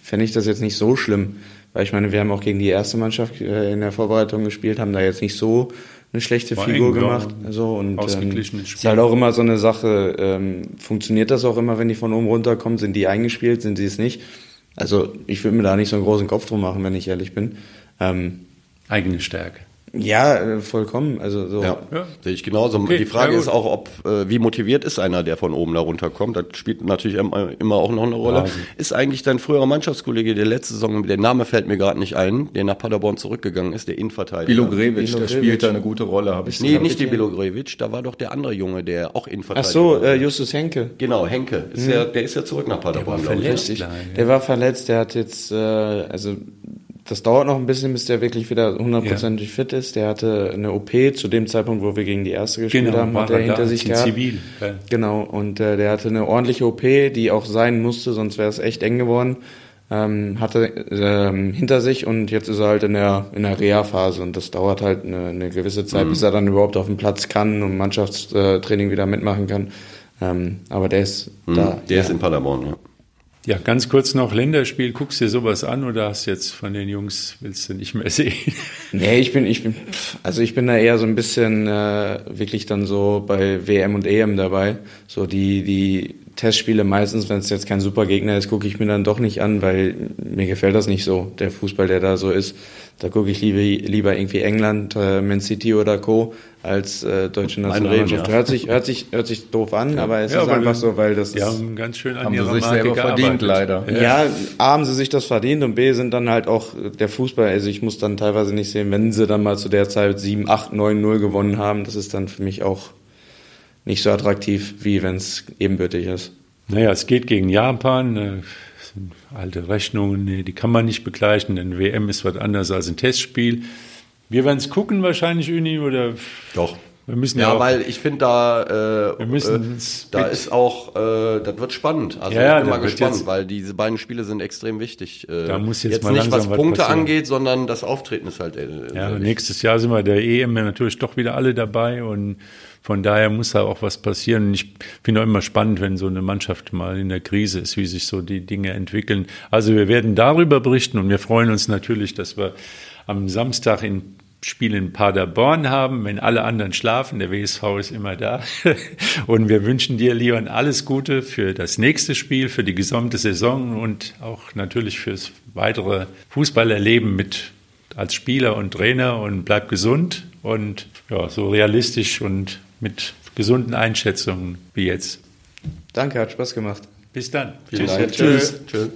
fände ich das jetzt nicht so schlimm. Weil ich meine, wir haben auch gegen die erste Mannschaft äh, in der Vorbereitung gespielt, haben da jetzt nicht so eine schlechte War Figur gemacht. So, und ähm, ist halt auch immer so eine Sache, ähm, funktioniert das auch immer, wenn die von oben runterkommen? Sind die eingespielt, sind sie es nicht? Also ich würde mir da nicht so einen großen Kopf drum machen, wenn ich ehrlich bin. Ähm, Eigene Stärke. Ja, äh, vollkommen. Also so. Ja, ja. sehe ich genauso. Okay, die Frage ist auch, ob äh, wie motiviert ist einer, der von oben da runterkommt. Das spielt natürlich immer auch noch eine Rolle. Ja, ist eigentlich dein früherer Mannschaftskollege, der letzte Saison, der Name fällt mir gerade nicht ein, der nach Paderborn zurückgegangen ist, der Innenverteidiger. Bilogrevic, der spielt da eine gute Rolle, habe ich Nee, nicht die Bilogrevic, da war doch der andere Junge, der auch Innenverteidiger Ach so, äh, Justus Henke. Genau, Henke. Ist mhm. ja, der ist ja zurück nach Paderborn. Der war verletzt. Der war verletzt, der hat jetzt, äh, also das dauert noch ein bisschen, bis der wirklich wieder hundertprozentig ja. fit ist. Der hatte eine OP zu dem Zeitpunkt, wo wir gegen die erste gespielt genau, haben, hat er hinter sich gehabt. Zivil. Genau, und äh, der hatte eine ordentliche OP, die auch sein musste, sonst wäre es echt eng geworden. Ähm, hatte ähm, hinter sich und jetzt ist er halt in der in der Reha-Phase und das dauert halt eine, eine gewisse Zeit, mhm. bis er dann überhaupt auf dem Platz kann und Mannschaftstraining wieder mitmachen kann. Ähm, aber der ist mhm. da. Der ja. ist in Paderborn, ja. Ja, ganz kurz noch Länderspiel. Guckst du dir sowas an oder hast jetzt von den Jungs willst du nicht mehr sehen? Nee, ich bin, ich bin, also ich bin da eher so ein bisschen äh, wirklich dann so bei WM und EM dabei. So die, die Testspiele meistens, wenn es jetzt kein super Gegner ist, gucke ich mir dann doch nicht an, weil mir gefällt das nicht so, der Fußball, der da so ist. Da gucke ich lieber, lieber irgendwie England, äh, Man City oder Co. als äh, deutsche Nationalmannschaft. Ja. Hört sich, hört sich, hört sich doof an, ja. aber es ja, ist einfach so, weil das die ist. haben ganz schön an haben ihrer sie sich Marke selber verdient, leider. Ja. A, haben sie sich das verdient und B, sind dann halt auch der Fußball, also ich muss dann teilweise nicht sehen, wenn sie dann mal zu der Zeit 7, 8, 9, 0 gewonnen haben, das ist dann für mich auch nicht so attraktiv, wie wenn es ebenbürtig ist. Naja, es geht gegen Japan. Äh, sind alte Rechnungen, die kann man nicht begleichen, denn WM ist was anderes als ein Testspiel. Wir werden es gucken wahrscheinlich, Uni, oder? Doch. Wir müssen ja, ja weil ich finde da, äh, wir müssen äh, da ist auch, äh, das wird spannend. Also ja, ich bin mal gespannt, weil diese beiden Spiele sind extrem wichtig. Äh, da muss jetzt, jetzt mal nicht was Punkte was angeht, sondern das Auftreten ist halt. Äh, ja, nächstes Jahr sind wir der EM natürlich doch wieder alle dabei und von daher muss da auch was passieren. Ich finde auch immer spannend, wenn so eine Mannschaft mal in der Krise ist, wie sich so die Dinge entwickeln. Also wir werden darüber berichten und wir freuen uns natürlich, dass wir am Samstag in Spiel in Paderborn haben, wenn alle anderen schlafen. Der WSV ist immer da. Und wir wünschen dir, Leon, alles Gute für das nächste Spiel, für die gesamte Saison und auch natürlich fürs weitere Fußballerleben mit als Spieler und Trainer und bleib gesund und ja, so realistisch und mit gesunden Einschätzungen wie jetzt. Danke, hat Spaß gemacht. Bis dann. Vielen Tschüss. Dank. Tschüss. Tschüss.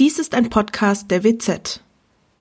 Dies ist ein Podcast der WZ.